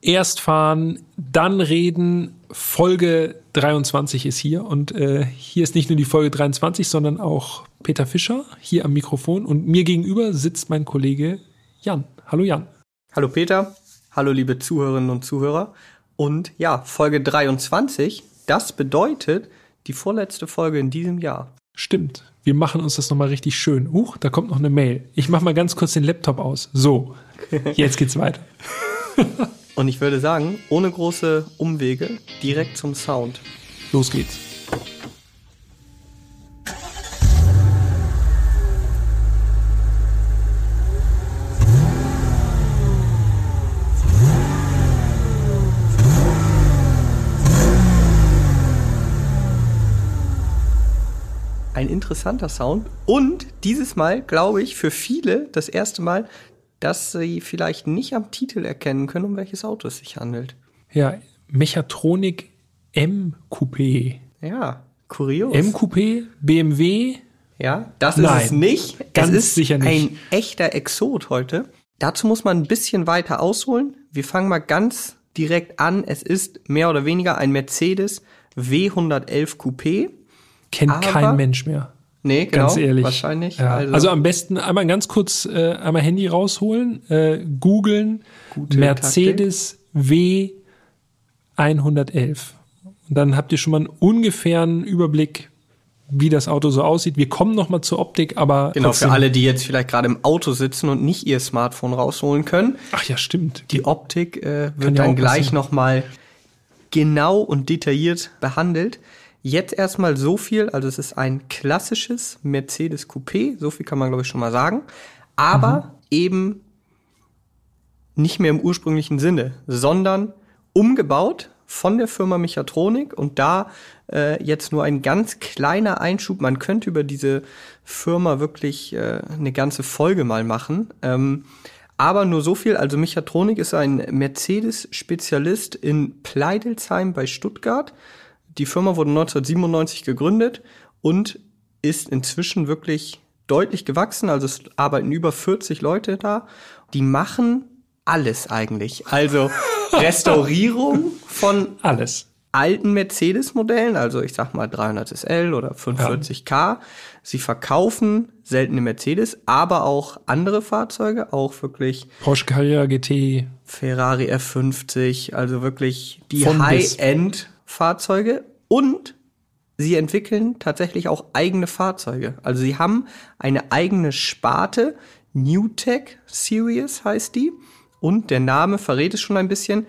erst fahren, dann reden. Folge 23 ist hier und äh, hier ist nicht nur die Folge 23, sondern auch Peter Fischer hier am Mikrofon und mir gegenüber sitzt mein Kollege Jan. Hallo Jan. Hallo Peter. Hallo liebe Zuhörerinnen und Zuhörer. Und ja, Folge 23, das bedeutet die vorletzte Folge in diesem Jahr. Stimmt. Wir machen uns das nochmal richtig schön. Huch, da kommt noch eine Mail. Ich mach mal ganz kurz den Laptop aus. So, jetzt geht's weiter. Und ich würde sagen, ohne große Umwege, direkt zum Sound. Los geht's. Ein interessanter Sound und dieses Mal, glaube ich, für viele das erste Mal, dass sie vielleicht nicht am Titel erkennen können, um welches Auto es sich handelt. Ja, Mechatronik M Coupé. Ja, kurios. M Coupé, BMW. Ja, das ist Nein, es nicht. ganz es ist sicher nicht. ein echter Exot heute. Dazu muss man ein bisschen weiter ausholen. Wir fangen mal ganz direkt an. Es ist mehr oder weniger ein Mercedes W111 Coupé. Kennt kein Mensch mehr. Nee, genau. Ganz ehrlich. Wahrscheinlich. Ja. Also, am besten einmal ganz kurz äh, einmal Handy rausholen, äh, googeln Mercedes W 111. Und dann habt ihr schon mal einen ungefähren Überblick, wie das Auto so aussieht. Wir kommen noch mal zur Optik, aber Genau, trotzdem- für alle, die jetzt vielleicht gerade im Auto sitzen und nicht ihr Smartphone rausholen können. Ach ja, stimmt. Die Optik äh, wird ja dann gleich passieren. nochmal genau und detailliert behandelt. Jetzt erstmal so viel, also es ist ein klassisches Mercedes Coupé, so viel kann man glaube ich schon mal sagen, aber eben nicht mehr im ursprünglichen Sinne, sondern umgebaut von der Firma Mechatronik und da äh, jetzt nur ein ganz kleiner Einschub. Man könnte über diese Firma wirklich äh, eine ganze Folge mal machen. Ähm, aber nur so viel, also Mechatronik ist ein Mercedes-Spezialist in Pleidelsheim bei Stuttgart. Die Firma wurde 1997 gegründet und ist inzwischen wirklich deutlich gewachsen. Also es arbeiten über 40 Leute da. Die machen alles eigentlich. Also Restaurierung von alles. alten Mercedes-Modellen, also ich sag mal 300 SL oder 45K. Sie verkaufen seltene Mercedes, aber auch andere Fahrzeuge, auch wirklich Porsche Carrera GT. Ferrari F50, also wirklich die Von bis. High-End-Fahrzeuge. Und sie entwickeln tatsächlich auch eigene Fahrzeuge. Also sie haben eine eigene Sparte, New Tech Series heißt die. Und der Name verrät es schon ein bisschen.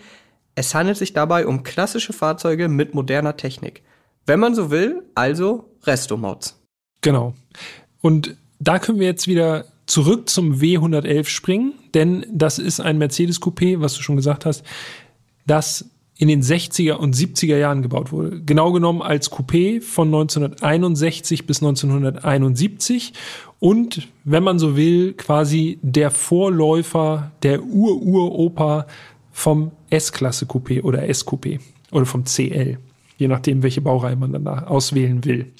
Es handelt sich dabei um klassische Fahrzeuge mit moderner Technik. Wenn man so will, also Restomods. Genau. Und da können wir jetzt wieder zurück zum W111 springen, denn das ist ein Mercedes Coupé, was du schon gesagt hast, das in den 60er und 70er Jahren gebaut wurde. Genau genommen als Coupé von 1961 bis 1971 und, wenn man so will, quasi der Vorläufer, der Ur-Ur-Opa vom S-Klasse Coupé oder S-Coupé oder vom CL, je nachdem, welche Baureihe man dann da auswählen will.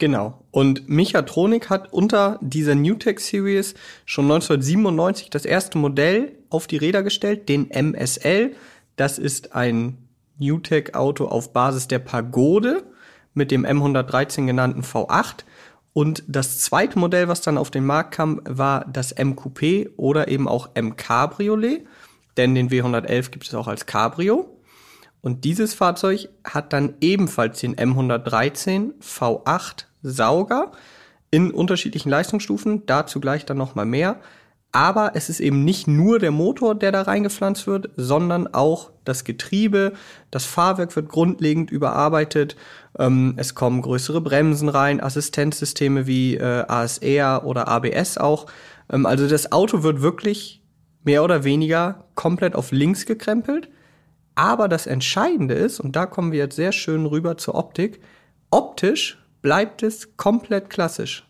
Genau. Und Mechatronik hat unter dieser Newtech Series schon 1997 das erste Modell auf die Räder gestellt, den MSL. Das ist ein Newtech Auto auf Basis der Pagode mit dem M113 genannten V8. Und das zweite Modell, was dann auf den Markt kam, war das M Coupé oder eben auch M Cabriolet. Denn den W111 gibt es auch als Cabrio. Und dieses Fahrzeug hat dann ebenfalls den M113 V8 Sauger in unterschiedlichen Leistungsstufen, dazu gleich dann noch mal mehr. Aber es ist eben nicht nur der Motor, der da reingepflanzt wird, sondern auch das Getriebe. Das Fahrwerk wird grundlegend überarbeitet. Ähm, es kommen größere Bremsen rein, Assistenzsysteme wie äh, ASR oder ABS auch. Ähm, also das Auto wird wirklich mehr oder weniger komplett auf links gekrempelt. Aber das Entscheidende ist, und da kommen wir jetzt sehr schön rüber zur Optik, optisch bleibt es komplett klassisch.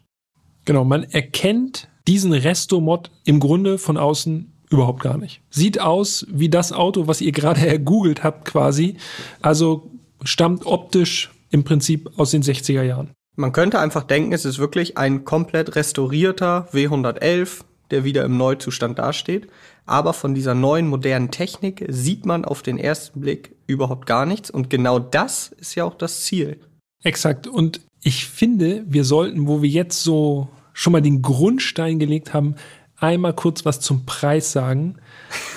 Genau, man erkennt diesen Restomod im Grunde von außen überhaupt gar nicht. Sieht aus wie das Auto, was ihr gerade ergoogelt habt quasi. Also stammt optisch im Prinzip aus den 60er Jahren. Man könnte einfach denken, es ist wirklich ein komplett restaurierter W111, der wieder im Neuzustand dasteht. Aber von dieser neuen modernen Technik sieht man auf den ersten Blick überhaupt gar nichts. Und genau das ist ja auch das Ziel. Exakt. Und ich finde, wir sollten, wo wir jetzt so schon mal den Grundstein gelegt haben, einmal kurz was zum Preis sagen,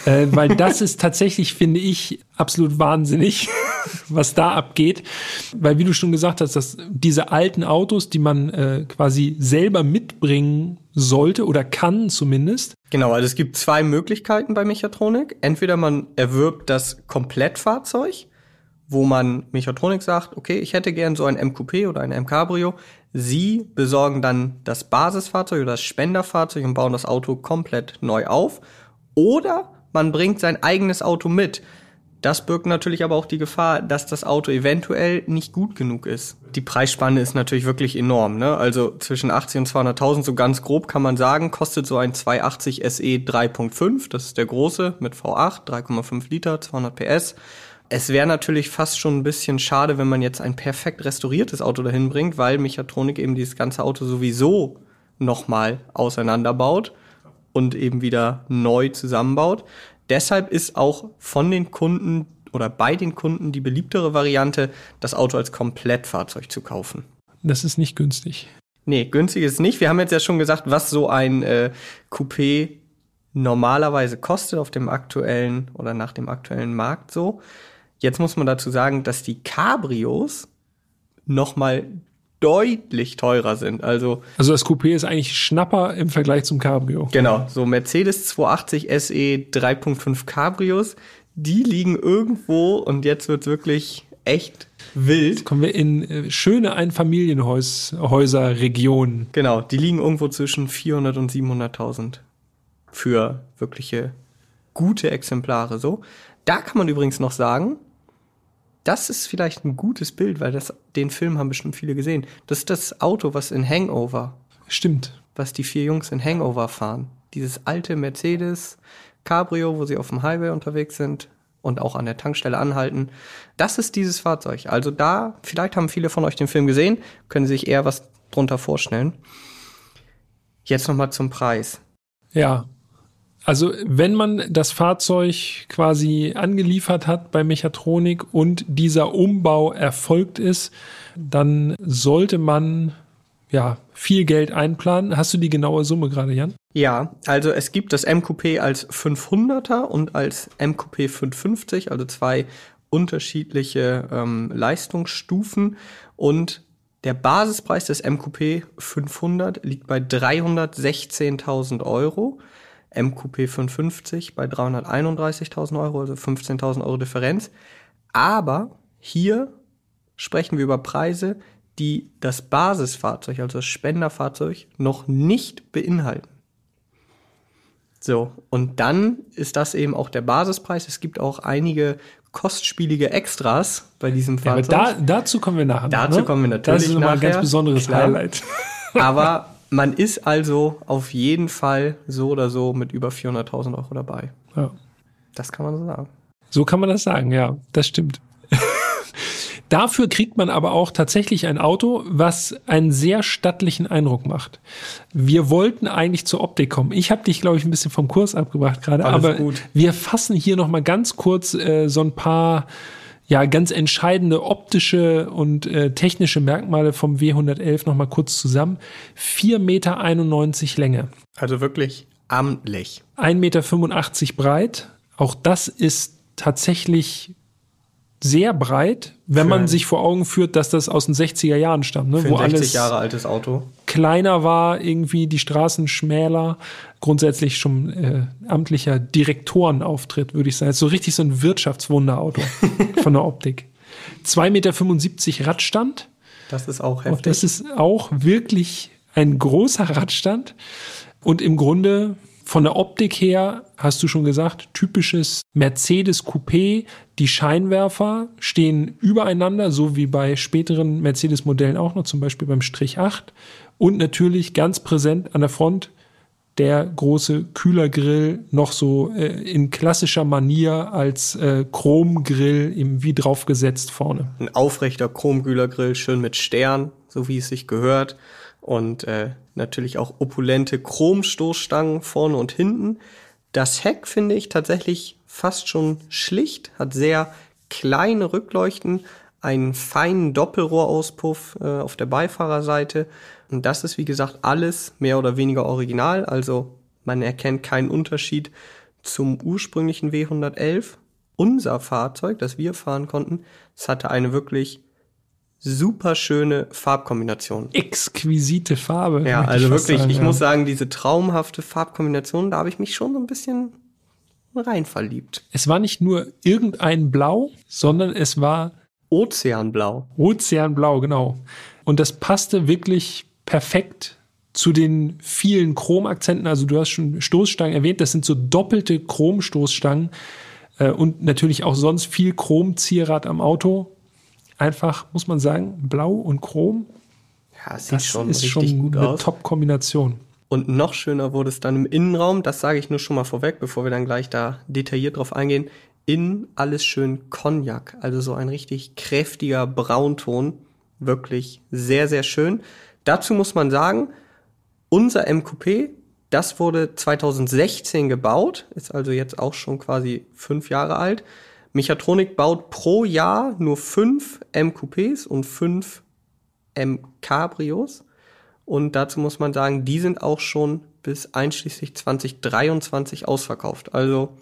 äh, weil das ist tatsächlich, finde ich, absolut wahnsinnig, was da abgeht. Weil, wie du schon gesagt hast, dass diese alten Autos, die man äh, quasi selber mitbringen sollte oder kann zumindest. Genau, also es gibt zwei Möglichkeiten bei Mechatronik. Entweder man erwirbt das Komplettfahrzeug, wo man Mechatronik sagt, okay, ich hätte gern so ein MQP oder ein M-Cabrio. Sie besorgen dann das Basisfahrzeug oder das Spenderfahrzeug und bauen das Auto komplett neu auf. Oder man bringt sein eigenes Auto mit. Das birgt natürlich aber auch die Gefahr, dass das Auto eventuell nicht gut genug ist. Die Preisspanne ist natürlich wirklich enorm. Ne? Also zwischen 80 und 200.000, so ganz grob kann man sagen, kostet so ein 280 SE 3.5. Das ist der große mit V8, 3,5 Liter, 200 PS. Es wäre natürlich fast schon ein bisschen schade, wenn man jetzt ein perfekt restauriertes Auto dahin bringt, weil Mechatronik eben dieses ganze Auto sowieso nochmal auseinanderbaut und eben wieder neu zusammenbaut. Deshalb ist auch von den Kunden oder bei den Kunden die beliebtere Variante, das Auto als Komplettfahrzeug zu kaufen. Das ist nicht günstig. Nee, günstig ist nicht. Wir haben jetzt ja schon gesagt, was so ein äh, Coupé normalerweise kostet auf dem aktuellen oder nach dem aktuellen Markt so. Jetzt muss man dazu sagen, dass die Cabrios noch mal deutlich teurer sind. Also, also das Coupé ist eigentlich Schnapper im Vergleich zum Cabrio. Genau, so Mercedes 280 SE 3.5 Cabrios, die liegen irgendwo und jetzt wird's wirklich echt wild. Jetzt kommen wir in äh, schöne Einfamilienhäuser-Regionen. Genau, die liegen irgendwo zwischen 400 und 700.000 für wirkliche gute Exemplare so. Da kann man übrigens noch sagen, das ist vielleicht ein gutes Bild, weil das, den Film haben bestimmt viele gesehen. Das ist das Auto, was in Hangover. Stimmt. Was die vier Jungs in Hangover fahren. Dieses alte Mercedes Cabrio, wo sie auf dem Highway unterwegs sind und auch an der Tankstelle anhalten. Das ist dieses Fahrzeug. Also da, vielleicht haben viele von euch den Film gesehen, können sich eher was drunter vorstellen. Jetzt nochmal zum Preis. Ja, also wenn man das Fahrzeug quasi angeliefert hat bei Mechatronik und dieser Umbau erfolgt ist, dann sollte man ja viel Geld einplanen. Hast du die genaue Summe gerade, Jan? Ja, also es gibt das MQP als 500er und als MQP 550, also zwei unterschiedliche ähm, Leistungsstufen und der Basispreis des MQP 500 liegt bei 316.000 Euro. MQP 550 bei 331.000 Euro, also 15.000 Euro Differenz. Aber hier sprechen wir über Preise, die das Basisfahrzeug, also das Spenderfahrzeug, noch nicht beinhalten. So, und dann ist das eben auch der Basispreis. Es gibt auch einige kostspielige Extras bei diesem Fahrzeug. Ja, aber da, dazu kommen wir nachher. Dazu ne? kommen wir natürlich Das ist nochmal ein ganz besonderes Klar. Highlight. aber man ist also auf jeden Fall so oder so mit über 400.000 Euro dabei. Ja. Das kann man so sagen. So kann man das sagen, ja, das stimmt. Dafür kriegt man aber auch tatsächlich ein Auto, was einen sehr stattlichen Eindruck macht. Wir wollten eigentlich zur Optik kommen. Ich habe dich, glaube ich, ein bisschen vom Kurs abgebracht gerade, aber gut. wir fassen hier noch mal ganz kurz äh, so ein paar ja ganz entscheidende optische und äh, technische Merkmale vom W111 noch mal kurz zusammen. 4,91 Meter Länge. Also wirklich amtlich. 1,85 Meter breit. Auch das ist tatsächlich sehr breit, wenn man sich vor Augen führt, dass das aus den 60er Jahren stammt, ne? wo alles Jahre altes Auto kleiner war, irgendwie die Straßen schmäler, grundsätzlich schon äh, amtlicher Direktorenauftritt, würde ich sagen. So richtig so ein Wirtschaftswunderauto von der Optik. 2,75 Meter Radstand. Das ist auch heftig. Das ist auch wirklich ein großer Radstand. Und im Grunde von der Optik her, hast du schon gesagt, typisches Mercedes Coupé. Die Scheinwerfer stehen übereinander, so wie bei späteren Mercedes-Modellen auch noch, zum Beispiel beim Strich 8. Und natürlich ganz präsent an der Front der große Kühlergrill noch so äh, in klassischer Manier als äh, Chromgrill eben wie draufgesetzt vorne. Ein aufrechter Chromkühlergrill, schön mit Stern, so wie es sich gehört. Und äh, natürlich auch opulente Chromstoßstangen vorne und hinten. Das Heck finde ich tatsächlich fast schon schlicht, hat sehr kleine Rückleuchten, einen feinen Doppelrohrauspuff äh, auf der Beifahrerseite. Und das ist, wie gesagt, alles mehr oder weniger original. Also man erkennt keinen Unterschied zum ursprünglichen W111. Unser Fahrzeug, das wir fahren konnten, es hatte eine wirklich super schöne Farbkombination. Exquisite Farbe. Ja, also wirklich, sagen, ich ja. muss sagen, diese traumhafte Farbkombination, da habe ich mich schon so ein bisschen rein verliebt. Es war nicht nur irgendein Blau, sondern es war Ozeanblau. Ozeanblau, genau. Und das passte wirklich perfekt zu den vielen Chromakzenten. Also du hast schon Stoßstangen erwähnt, das sind so doppelte Chromstoßstangen äh, und natürlich auch sonst viel Chromzierat am Auto. Einfach, muss man sagen, blau und Chrom. Ja, sieht das schon ist schon gut eine Top-Kombination. Und noch schöner wurde es dann im Innenraum. Das sage ich nur schon mal vorweg, bevor wir dann gleich da detailliert drauf eingehen. Innen alles schön Cognac, also so ein richtig kräftiger Braunton. Wirklich sehr, sehr schön. Dazu muss man sagen, unser MQP, das wurde 2016 gebaut, ist also jetzt auch schon quasi fünf Jahre alt. Mechatronik baut pro Jahr nur fünf MQPs und fünf M-Cabrios. Und dazu muss man sagen, die sind auch schon bis einschließlich 2023 ausverkauft. Also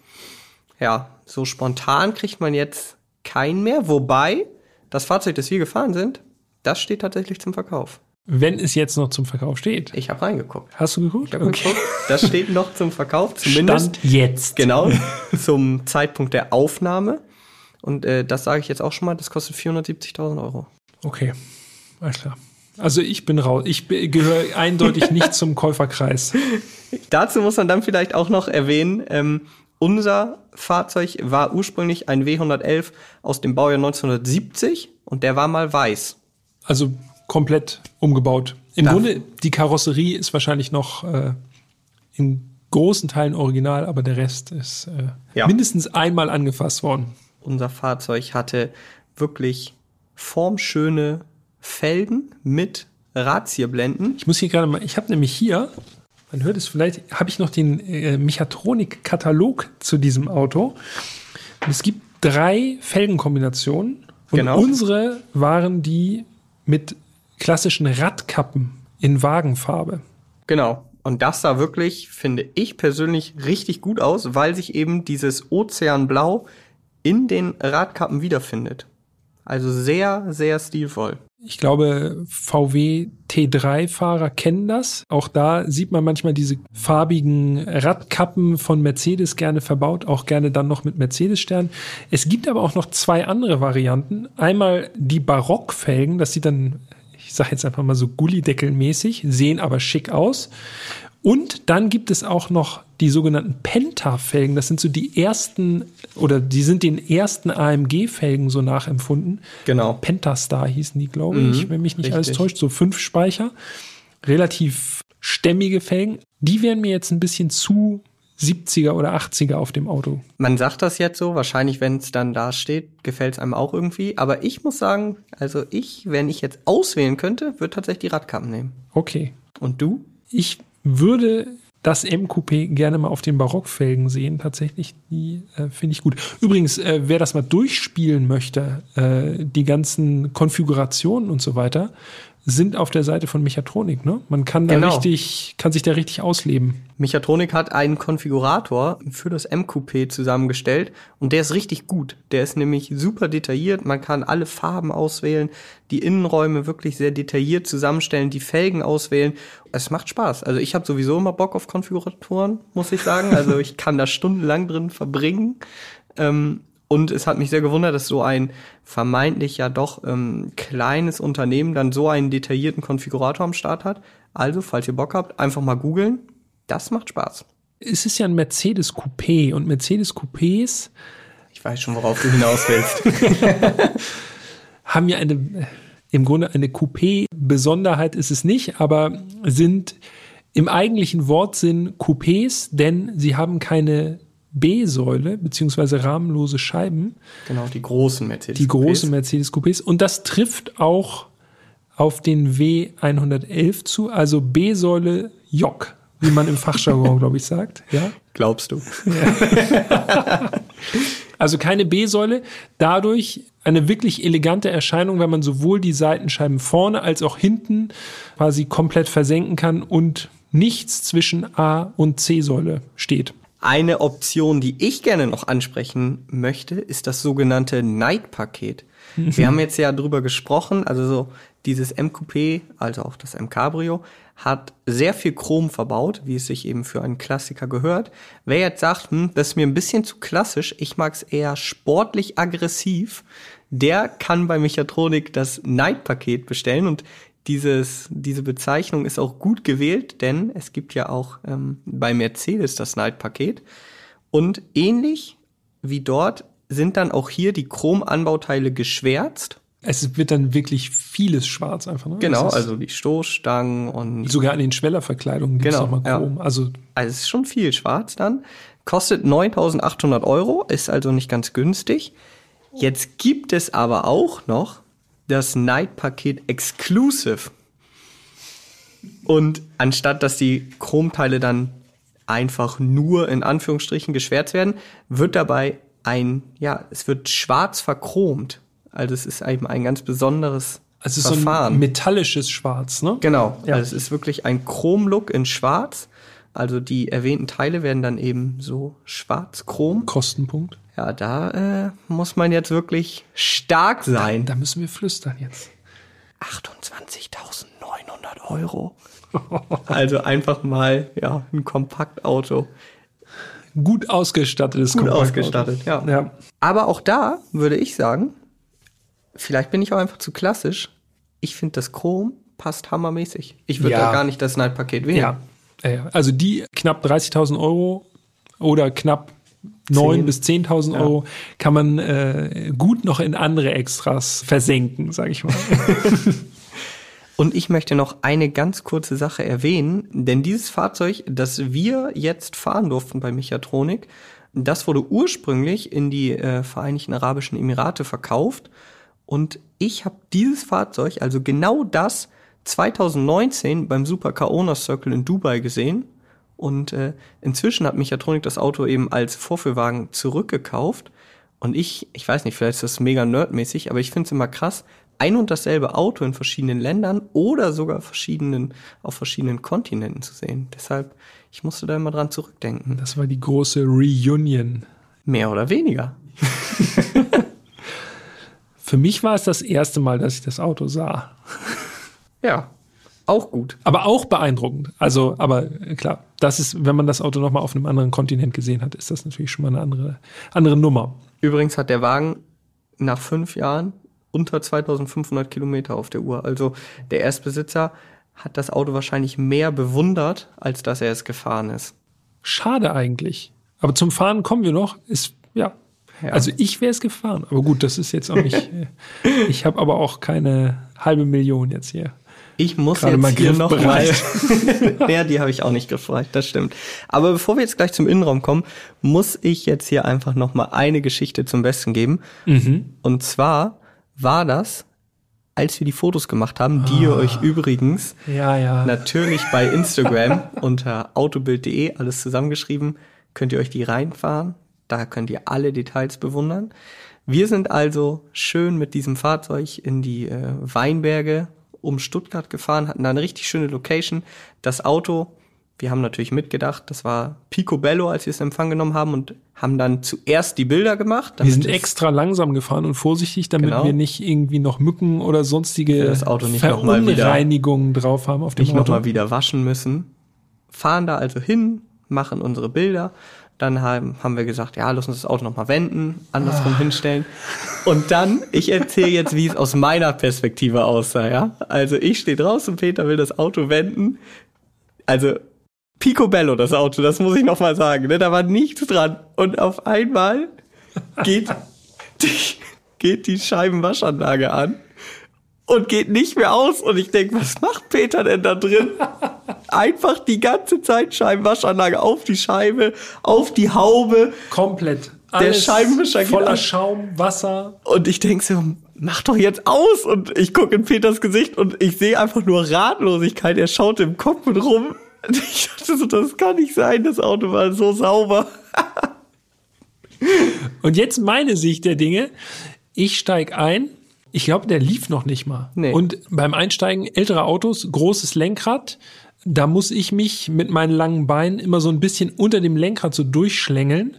ja, so spontan kriegt man jetzt keinen mehr. Wobei das Fahrzeug, das wir gefahren sind, das steht tatsächlich zum Verkauf. Wenn es jetzt noch zum Verkauf steht. Ich habe reingeguckt. Hast du geguckt? Ich habe okay. geguckt. Das steht noch zum Verkauf, zumindest. Stand jetzt. Genau, zum Zeitpunkt der Aufnahme. Und äh, das sage ich jetzt auch schon mal, das kostet 470.000 Euro. Okay, alles klar. Also ich bin raus. Ich gehöre eindeutig nicht zum Käuferkreis. Dazu muss man dann vielleicht auch noch erwähnen, ähm, unser Fahrzeug war ursprünglich ein W111 aus dem Baujahr 1970 und der war mal weiß. Also komplett umgebaut. Im Darf Grunde, die Karosserie ist wahrscheinlich noch äh, in großen Teilen original, aber der Rest ist äh, ja. mindestens einmal angefasst worden. Unser Fahrzeug hatte wirklich formschöne Felgen mit Razierblenden. Ich muss hier gerade mal, ich habe nämlich hier, man hört es vielleicht, habe ich noch den äh, Mechatronik-Katalog zu diesem Auto. Und es gibt drei Felgenkombinationen. Und genau. unsere waren die mit klassischen Radkappen in Wagenfarbe. Genau. Und das sah wirklich, finde ich persönlich, richtig gut aus, weil sich eben dieses Ozeanblau in den Radkappen wiederfindet. Also sehr, sehr stilvoll. Ich glaube, VW T3-Fahrer kennen das. Auch da sieht man manchmal diese farbigen Radkappen von Mercedes gerne verbaut, auch gerne dann noch mit Mercedes-Stern. Es gibt aber auch noch zwei andere Varianten. Einmal die Barockfelgen, das sieht dann ich sage jetzt einfach mal so Gullideckel-mäßig, sehen aber schick aus. Und dann gibt es auch noch die sogenannten Penta-Felgen. Das sind so die ersten, oder die sind den ersten AMG-Felgen so nachempfunden. Genau. Pentastar hießen die, glaube ich, mhm, wenn mich nicht richtig. alles täuscht. So fünf Speicher. Relativ stämmige Felgen. Die wären mir jetzt ein bisschen zu 70er oder 80er auf dem Auto. Man sagt das jetzt so, wahrscheinlich, wenn es dann da steht, gefällt es einem auch irgendwie. Aber ich muss sagen, also ich, wenn ich jetzt auswählen könnte, würde tatsächlich die Radkappen nehmen. Okay. Und du? Ich würde das M-Coupé gerne mal auf den Barockfelgen sehen. Tatsächlich, die äh, finde ich gut. Übrigens, äh, wer das mal durchspielen möchte, äh, die ganzen Konfigurationen und so weiter, sind auf der Seite von Mechatronik, ne? Man kann da genau. richtig, kann sich da richtig ausleben. Mechatronik hat einen Konfigurator für das MQP zusammengestellt und der ist richtig gut. Der ist nämlich super detailliert. Man kann alle Farben auswählen, die Innenräume wirklich sehr detailliert zusammenstellen, die Felgen auswählen. Es macht Spaß. Also ich habe sowieso immer Bock auf Konfiguratoren, muss ich sagen. Also ich kann da stundenlang drin verbringen. Ähm, und es hat mich sehr gewundert, dass so ein vermeintlich ja doch ähm, kleines Unternehmen dann so einen detaillierten Konfigurator am Start hat. Also, falls ihr Bock habt, einfach mal googeln. Das macht Spaß. Es ist ja ein Mercedes Coupé und Mercedes Coupés. Ich weiß schon, worauf du hinaus willst. haben ja eine, im Grunde eine Coupé-Besonderheit ist es nicht, aber sind im eigentlichen Wortsinn Coupés, denn sie haben keine B-Säule beziehungsweise rahmenlose Scheiben. Genau, die großen Mercedes. Die großen Mercedes Coupés. Und das trifft auch auf den W111 zu, also B-Säule Jock, wie man im Fachjargon, glaube ich, sagt. Ja? Glaubst du? Also keine B-Säule, dadurch eine wirklich elegante Erscheinung, wenn man sowohl die Seitenscheiben vorne als auch hinten quasi komplett versenken kann und nichts zwischen A und C-Säule steht. Eine Option, die ich gerne noch ansprechen möchte, ist das sogenannte Night-Paket. Wir haben jetzt ja drüber gesprochen, also so dieses M-Coupé, also auch das M-Cabrio, hat sehr viel Chrom verbaut, wie es sich eben für einen Klassiker gehört. Wer jetzt sagt, hm, das ist mir ein bisschen zu klassisch, ich mag es eher sportlich aggressiv, der kann bei Mechatronik das Night-Paket bestellen und dieses, diese Bezeichnung ist auch gut gewählt, denn es gibt ja auch ähm, bei Mercedes das Night-Paket. Und ähnlich wie dort sind dann auch hier die Chromanbauteile geschwärzt. Es wird dann wirklich vieles schwarz einfach. Ne? Genau, also die Stoßstangen und sogar an den Schwellerverkleidungen gibt es Genau, nochmal ja. Chrom. Also Also es ist schon viel schwarz dann. Kostet 9.800 Euro, ist also nicht ganz günstig. Jetzt gibt es aber auch noch das Night-Paket Exclusive. Und anstatt dass die Chromteile dann einfach nur in Anführungsstrichen geschwärzt werden, wird dabei ein, ja, es wird schwarz verchromt. Also es ist eben ein ganz besonderes es ist so Verfahren. ein metallisches Schwarz, ne? Genau, Ja. also es ist wirklich ein Chrom-Look in Schwarz. Also die erwähnten Teile werden dann eben so schwarz-chrom. Kostenpunkt. Ja, da äh, muss man jetzt wirklich stark sein. Da müssen wir flüstern jetzt. 28.900 Euro. Also einfach mal ja ein Kompaktauto. Gut ausgestattetes Gut Kompaktauto. ausgestattet, ja. ja. Aber auch da würde ich sagen, vielleicht bin ich auch einfach zu klassisch. Ich finde das Chrom passt hammermäßig. Ich würde Ja. da gar nicht das Night-Paket wählen. Ja. Also die knapp 30.000 Euro oder knapp 9.000 Zehn. bis 10.000 Euro kann man äh, gut noch in andere Extras versenken, sage ich mal. Und ich möchte noch eine ganz kurze Sache erwähnen, denn dieses Fahrzeug, das wir jetzt fahren durften bei Mechatronik, das wurde ursprünglich in die äh, Vereinigten Arabischen Emirate verkauft und ich habe dieses Fahrzeug, also genau das, 2019 beim Super Kaona Circle in Dubai gesehen und äh, inzwischen hat Mechatronik das Auto eben als Vorführwagen zurückgekauft und ich, ich weiß nicht, vielleicht ist das mega nerdmäßig, aber ich finde es immer krass, ein und dasselbe Auto in verschiedenen Ländern oder sogar verschiedenen, auf verschiedenen Kontinenten zu sehen. Deshalb, ich musste da immer dran zurückdenken. Das war die große Reunion. Mehr oder weniger. Für mich war es das erste Mal, dass ich das Auto sah. Ja, auch gut. Aber auch beeindruckend. Also, aber äh, klar, das ist, wenn man das Auto nochmal auf einem anderen Kontinent gesehen hat, ist das natürlich schon mal eine andere, andere Nummer. Übrigens hat der Wagen nach fünf Jahren unter 2500 Kilometer auf der Uhr. Also der Erstbesitzer hat das Auto wahrscheinlich mehr bewundert, als dass er es gefahren ist. Schade eigentlich. Aber zum Fahren kommen wir noch. Ist, ja. Ja. Also ich wäre es gefahren. Aber gut, das ist jetzt auch nicht. äh, ich habe aber auch keine halbe Million jetzt hier. Ich muss Gerade jetzt hier noch mal. ja, die habe ich auch nicht gefragt, das stimmt. Aber bevor wir jetzt gleich zum Innenraum kommen, muss ich jetzt hier einfach noch mal eine Geschichte zum Besten geben. Mhm. Und zwar war das, als wir die Fotos gemacht haben, die ihr euch übrigens Ja, ja. natürlich bei Instagram unter autobild.de alles zusammengeschrieben, könnt ihr euch die reinfahren. Da könnt ihr alle Details bewundern. Wir sind also schön mit diesem Fahrzeug in die äh, Weinberge um Stuttgart gefahren, hatten da eine richtig schöne Location. Das Auto, wir haben natürlich mitgedacht, das war Picobello, als wir es in Empfang genommen haben und haben dann zuerst die Bilder gemacht. wir sind extra langsam gefahren und vorsichtig, damit Genau. wir nicht irgendwie noch Mücken oder sonstige das Auto nicht mal wieder- Verunreinigungen drauf haben auf dem nicht Auto. nochmal wieder waschen müssen. Fahren da also hin, machen unsere Bilder. Dann haben, haben wir gesagt, ja, lass uns das Auto nochmal wenden, andersrum hinstellen. Und dann, ich erzähle jetzt, wie es aus meiner Perspektive aussah, ja. Also ich stehe draußen, Peter will das Auto wenden. Also Picobello, das Auto, das muss ich nochmal sagen, ne? da war nichts dran. Und auf einmal geht die, geht die Scheibenwaschanlage an und geht nicht mehr aus. Und ich denke, was macht Peter denn da drin? Einfach die ganze Zeit Scheibenwaschanlage auf die Scheibe, auf die Haube. Komplett. Alles Scheibenwischer geht voller an. Schaum, Wasser. Und ich denke so, mach doch jetzt aus. Und ich gucke in Peters Gesicht und ich sehe einfach nur Ratlosigkeit. Er schaut im Cockpit rum. Und ich dachte so, das kann nicht sein. Das Auto war so sauber. Und jetzt meine Sicht der Dinge. Ich steig ein. Ich glaube, der lief noch nicht mal. Nee. Und beim Einsteigen älterer Autos, großes Lenkrad. Da muss ich mich mit meinen langen Beinen immer so ein bisschen unter dem Lenkrad so durchschlängeln.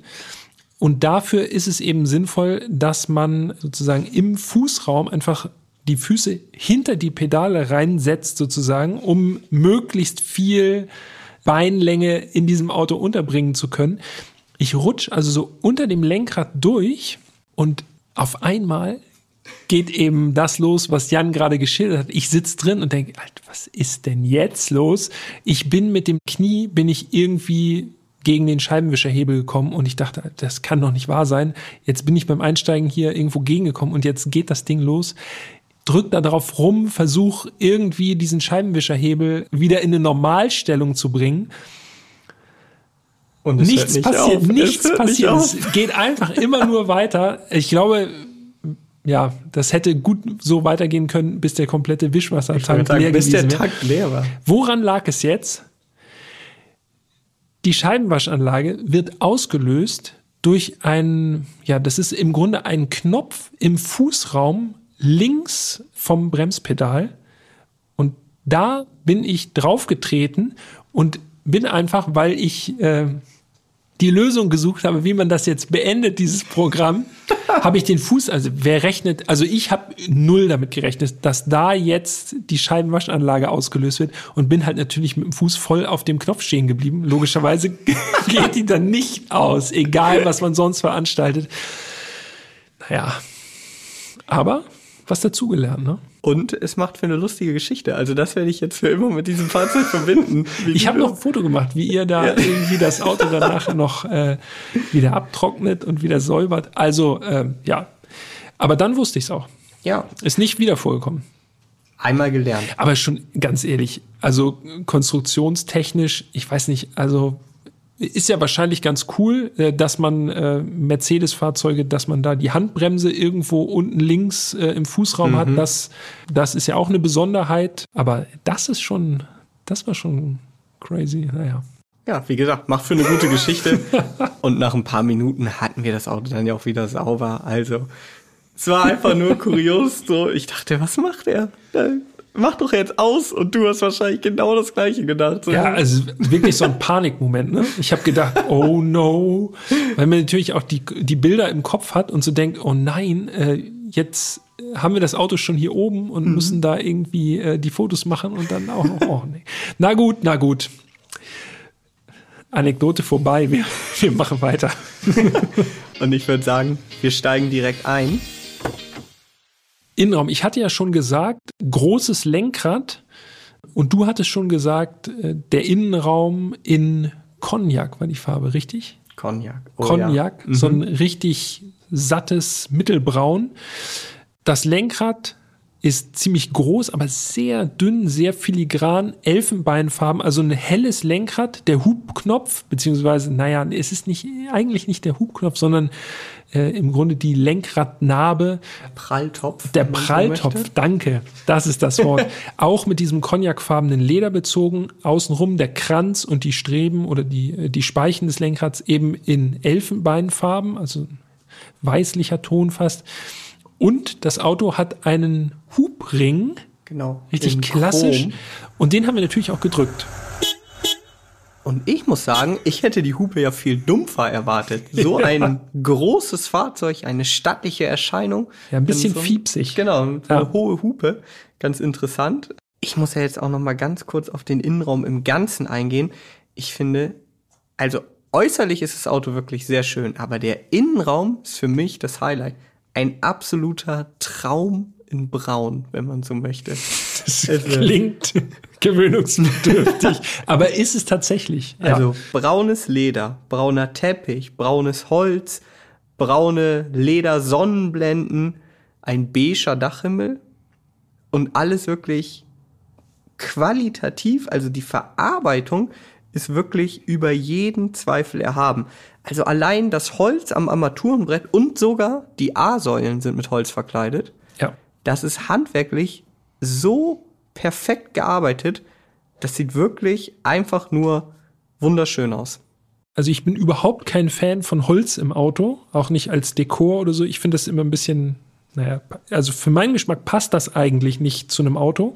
Und dafür ist es eben sinnvoll, dass man sozusagen im Fußraum einfach die Füße hinter die Pedale reinsetzt sozusagen, um möglichst viel Beinlänge in diesem Auto unterbringen zu können. Ich rutsch also so unter dem Lenkrad durch und auf einmal geht eben das los, was Jan gerade geschildert hat. Ich sitz drin und denke, was ist denn jetzt los? Ich bin mit dem Knie, bin ich irgendwie gegen den Scheibenwischerhebel gekommen und ich dachte, das kann doch nicht wahr sein. Jetzt bin ich beim Einsteigen hier irgendwo gegengekommen und jetzt geht das Ding los. Drück da drauf rum, versuch irgendwie diesen Scheibenwischerhebel wieder in eine Normalstellung zu bringen. Und Nichts nicht passiert, auf. Nichts nicht passiert. auf. Es geht einfach immer nur weiter. Ich glaube, ja, das hätte gut so weitergehen können, bis der komplette Wischwassertank leer bis der. Tank leer war. Woran lag es jetzt? Die Scheibenwaschanlage wird ausgelöst durch einen, ja, das ist im Grunde ein Knopf im Fußraum links vom Bremspedal. Und da bin ich draufgetreten und bin einfach, weil ich äh, die Lösung gesucht habe, wie man das jetzt beendet, dieses Programm, habe ich den Fuß, also wer rechnet, also ich habe null damit gerechnet, dass da jetzt die Scheibenwaschanlage ausgelöst wird und bin halt natürlich mit dem Fuß voll auf dem Knopf stehen geblieben. Logischerweise geht die dann nicht aus, egal was man sonst veranstaltet. Naja, aber was dazugelernt, ne? Und es macht für eine lustige Geschichte. Also das werde ich jetzt für immer mit diesem Fahrzeug verbinden. Ich habe noch ein Foto gemacht, wie ihr da irgendwie das Auto danach noch äh, wieder abtrocknet und wieder säubert. Also, ähm, ja. Aber dann wusste ich es auch. Ja, Ist nicht wieder vorgekommen. einmal gelernt. Aber schon ganz ehrlich, also konstruktionstechnisch, ich weiß nicht, also ist ja wahrscheinlich ganz cool, äh, dass man äh, Mercedes-Fahrzeuge, dass man da die Handbremse irgendwo unten links äh, im Fußraum hat. Das, das ist ja auch eine Besonderheit. Aber das ist schon, das war schon crazy. Naja. Ja, wie gesagt, macht für eine gute Geschichte. Und nach ein paar Minuten hatten wir das Auto dann ja auch wieder sauber. Also, es war einfach nur kurios. So, ich dachte, was macht er? Mach doch jetzt aus. Und du hast wahrscheinlich genau das Gleiche gedacht. So. Ja, also wirklich so ein Panikmoment. Ne? Ich habe gedacht, oh no, weil man natürlich auch die, die Bilder im Kopf hat und so denkt, oh nein, äh, jetzt haben wir das Auto schon hier oben und müssen da irgendwie äh, die Fotos machen und dann auch noch, oh nee. Na gut, na gut. Anekdote vorbei, wir, wir machen weiter. Und ich würde sagen, wir steigen direkt ein. Innenraum. Ich hatte ja schon gesagt, großes Lenkrad und du hattest schon gesagt, äh, der Innenraum in Cognac war die Farbe, richtig? Cognac. Oh, Cognac, ja. so ein richtig sattes Mittelbraun. Das Lenkrad ist ziemlich groß, aber sehr dünn, sehr filigran, Elfenbeinfarben, also ein helles Lenkrad, der Hubknopf, beziehungsweise, naja, es ist nicht, eigentlich nicht der Hubknopf, sondern äh, im Grunde die Lenkradnarbe, Pralltopf. der Pralltopf, danke, das ist das Wort. Auch mit diesem cognacfarbenen Leder bezogen, außenrum der Kranz und die Streben oder die, äh, die Speichen des Lenkrads eben in Elfenbeinfarben, also weißlicher Ton fast. Und das Auto hat einen Hubring, Genau. richtig klassisch. Chrom. Und den haben wir natürlich auch gedrückt. Und ich muss sagen, ich hätte die Hupe ja viel dumpfer erwartet. So Ja. ein großes Fahrzeug, eine stattliche Erscheinung. Ja, ein bisschen so, fiepsig. Genau, so Ja. eine hohe Hupe. Ganz interessant. Ich muss ja jetzt auch noch mal ganz kurz auf den Innenraum im Ganzen eingehen. Ich finde, also äußerlich ist das Auto wirklich sehr schön, aber der Innenraum ist für mich das Highlight. Ein absoluter Traum in Braun, wenn man so möchte. Das Also- klingt gewöhnungsbedürftig, aber ist es tatsächlich. Ja. Also braunes Leder, brauner Teppich, braunes Holz, braune Leder-Sonnenblenden, ein beiger Dachhimmel und alles wirklich qualitativ, also die Verarbeitung ist wirklich über jeden Zweifel erhaben. Also allein das Holz am Armaturenbrett und sogar die A-Säulen sind mit Holz verkleidet. Ja. Das ist handwerklich so perfekt gearbeitet. Das sieht wirklich einfach nur wunderschön aus. Also ich bin überhaupt kein Fan von Holz im Auto, auch nicht als Dekor oder so. Ich finde das immer ein bisschen, naja, also für meinen Geschmack passt das eigentlich nicht zu einem Auto,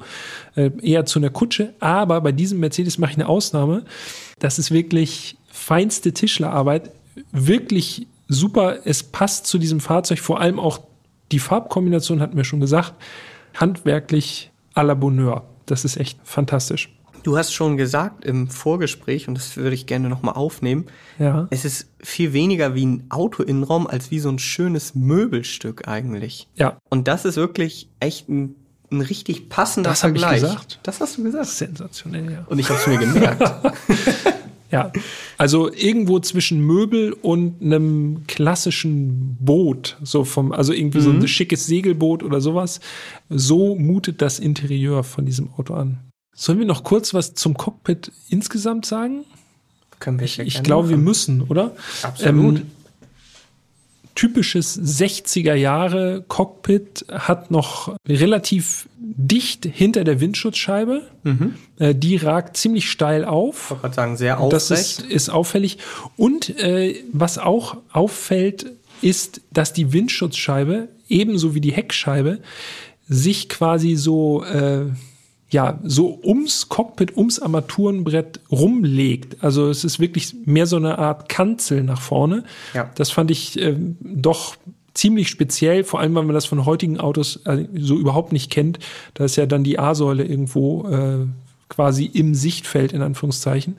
äh, eher zu einer Kutsche. Aber bei diesem Mercedes mache ich eine Ausnahme. Das ist wirklich feinste Tischlerarbeit, wirklich super. Es passt zu diesem Fahrzeug, vor allem auch die Farbkombination hatten wir schon gesagt, handwerklich à la Bonheur. Das ist echt fantastisch. Du hast schon gesagt im Vorgespräch, und das würde ich gerne nochmal aufnehmen, Ja. es ist viel weniger wie ein Autoinnenraum als wie so ein schönes Möbelstück eigentlich. Ja, Und das ist wirklich echt ein, ein richtig passender Das hab ich Vergleich. gesagt. Das hast du gesagt. sensationell, ja. Und ich habe es mir gemerkt. Ja, also irgendwo zwischen Möbel und einem klassischen Boot, so vom, also irgendwie so ein schickes Segelboot oder sowas. So mutet das Interieur von diesem Auto an. Sollen wir noch kurz was zum Cockpit insgesamt sagen? Können wir Ich, ich glaube, wir müssen, oder? Absolut. Ähm, typisches 60er Jahre Cockpit hat noch relativ dicht hinter der Windschutzscheibe. Äh, die ragt ziemlich steil auf. Ich wollte sagen, sehr aufrecht. Das ist, ist auffällig. Und äh, was auch auffällt, ist, dass die Windschutzscheibe ebenso wie die Heckscheibe sich quasi so äh, ja so ums Cockpit, ums Armaturenbrett rumlegt. Also es ist wirklich mehr so eine Art Kanzel nach vorne. Ja. Das fand ich ähm, doch ziemlich speziell, vor allem weil man das von heutigen Autos äh, so überhaupt nicht kennt. Da ist ja dann die A-Säule irgendwo äh, quasi im Sichtfeld in Anführungszeichen.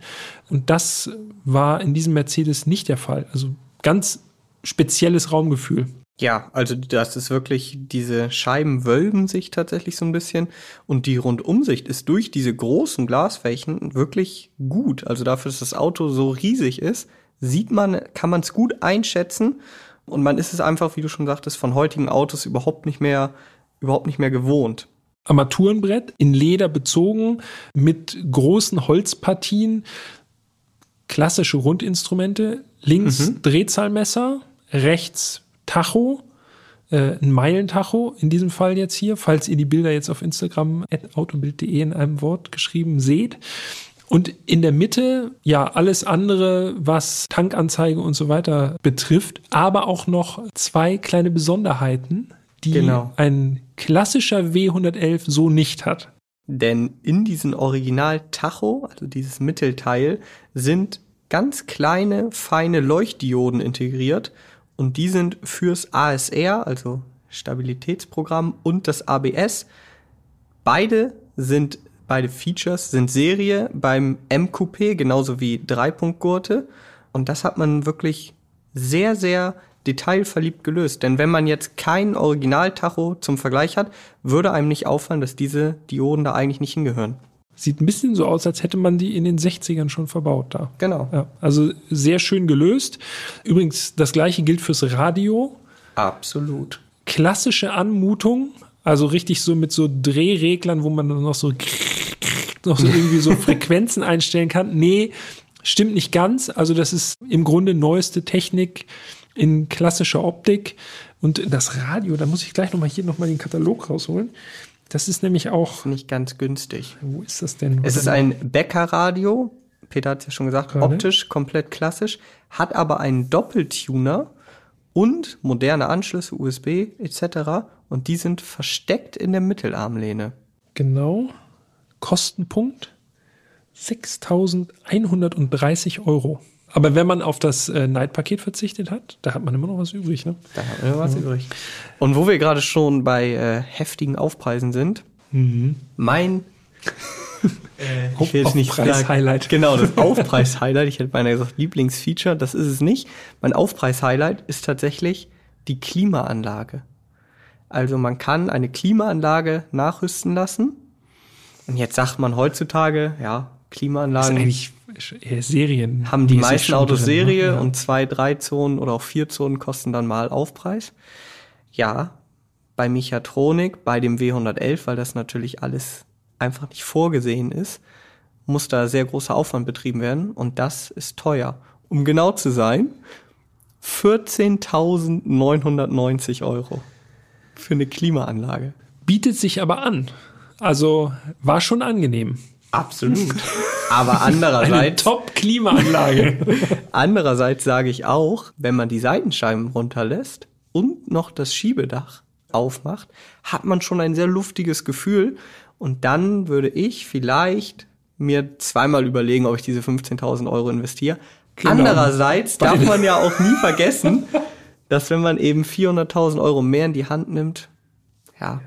Und das war in diesem Mercedes nicht der Fall. Also ganz spezielles Raumgefühl. Ja, also das ist wirklich, diese Scheiben wölben sich tatsächlich so ein bisschen und die Rundumsicht ist durch diese großen Glasflächen wirklich gut. Also dafür, dass das Auto so riesig ist, sieht man, kann man es gut einschätzen und man ist es einfach, wie du schon sagtest, von heutigen Autos überhaupt nicht mehr, überhaupt nicht mehr gewohnt. Armaturenbrett in Leder bezogen mit großen Holzpartien, klassische Rundinstrumente, links Drehzahlmesser, rechts Tacho, äh, ein Meilentacho in diesem Fall jetzt hier, falls ihr die Bilder jetzt auf Instagram autobild.de in einem Wort geschrieben seht. Und in der Mitte, ja, alles andere, was Tankanzeige und so weiter betrifft, aber auch noch zwei kleine Besonderheiten, die Genau. ein klassischer W111 so nicht hat. Denn in diesen Original Tacho, also dieses Mittelteil, sind ganz kleine, feine Leuchtdioden integriert und die sind fürs ASR, also Stabilitätsprogramm und das ABS. Beide sind, beide Features sind Serie beim M-Coupé, genauso wie Dreipunktgurte. Und das hat man wirklich sehr, sehr detailverliebt gelöst. Denn wenn man jetzt kein Original-Tacho zum Vergleich hat, würde einem nicht auffallen, dass diese Dioden da eigentlich nicht hingehören. Sieht ein bisschen so aus, als hätte man die in den 60ern schon verbaut da. Genau. Ja, also sehr schön gelöst. Übrigens, das gleiche gilt fürs Radio. Absolut. Klassische Anmutung, also richtig so mit so Drehreglern, wo man dann noch so, noch so irgendwie so Frequenzen einstellen kann. Nee, stimmt nicht ganz. Also das ist im Grunde neueste Technik in klassischer Optik. Und das Radio, da muss ich gleich nochmal hier nochmal den Katalog rausholen. Das ist nämlich auch, Nicht ganz günstig. wo ist das denn? Es ist ein Becker-Radio. Peter hat es ja schon gesagt, Gerade. optisch komplett klassisch, hat aber einen Doppeltuner und moderne Anschlüsse, USB etc. Und die sind versteckt in der Mittelarmlehne. Genau. Kostenpunkt 6.130 Euro. Aber wenn man auf das äh, Night-Paket verzichtet hat, da hat man immer noch was übrig. Ne? Da haben wir was übrig. Und wo wir gerade schon bei äh, heftigen Aufpreisen sind, mein äh, ich will jetzt nicht Aufpreis-Highlight. Genau, das Aufpreis-Highlight. Ich hätte beinahe gesagt Lieblingsfeature. Das ist es nicht. Mein Aufpreis-Highlight ist tatsächlich die Klimaanlage. Also man kann eine Klimaanlage nachrüsten lassen. Und jetzt sagt man heutzutage, ja, Das ist Klimaanlagen eigentlich eher Serien. haben die mäßig meisten Autos drin, ne? Serie und zwei, drei Zonen oder auch vier Zonen kosten dann mal Aufpreis. Ja, bei Mechatronik, bei dem W111, weil das natürlich alles einfach nicht vorgesehen ist, muss da sehr großer Aufwand betrieben werden und das ist teuer. Um genau zu sein, 14.990 Euro für eine Klimaanlage. Bietet sich aber an. Also war schon angenehm. Absolut. Aber Eine andererseits, Top-Klimaanlage. andererseits sage ich auch, wenn man die Seitenscheiben runterlässt und noch das Schiebedach aufmacht, hat man schon ein sehr luftiges Gefühl. Und dann würde ich vielleicht mir zweimal überlegen, ob ich diese 15.000 Euro investiere. Genau. Andererseits darf man ja auch nie vergessen, dass wenn man eben 400.000 Euro mehr in die Hand nimmt, ja,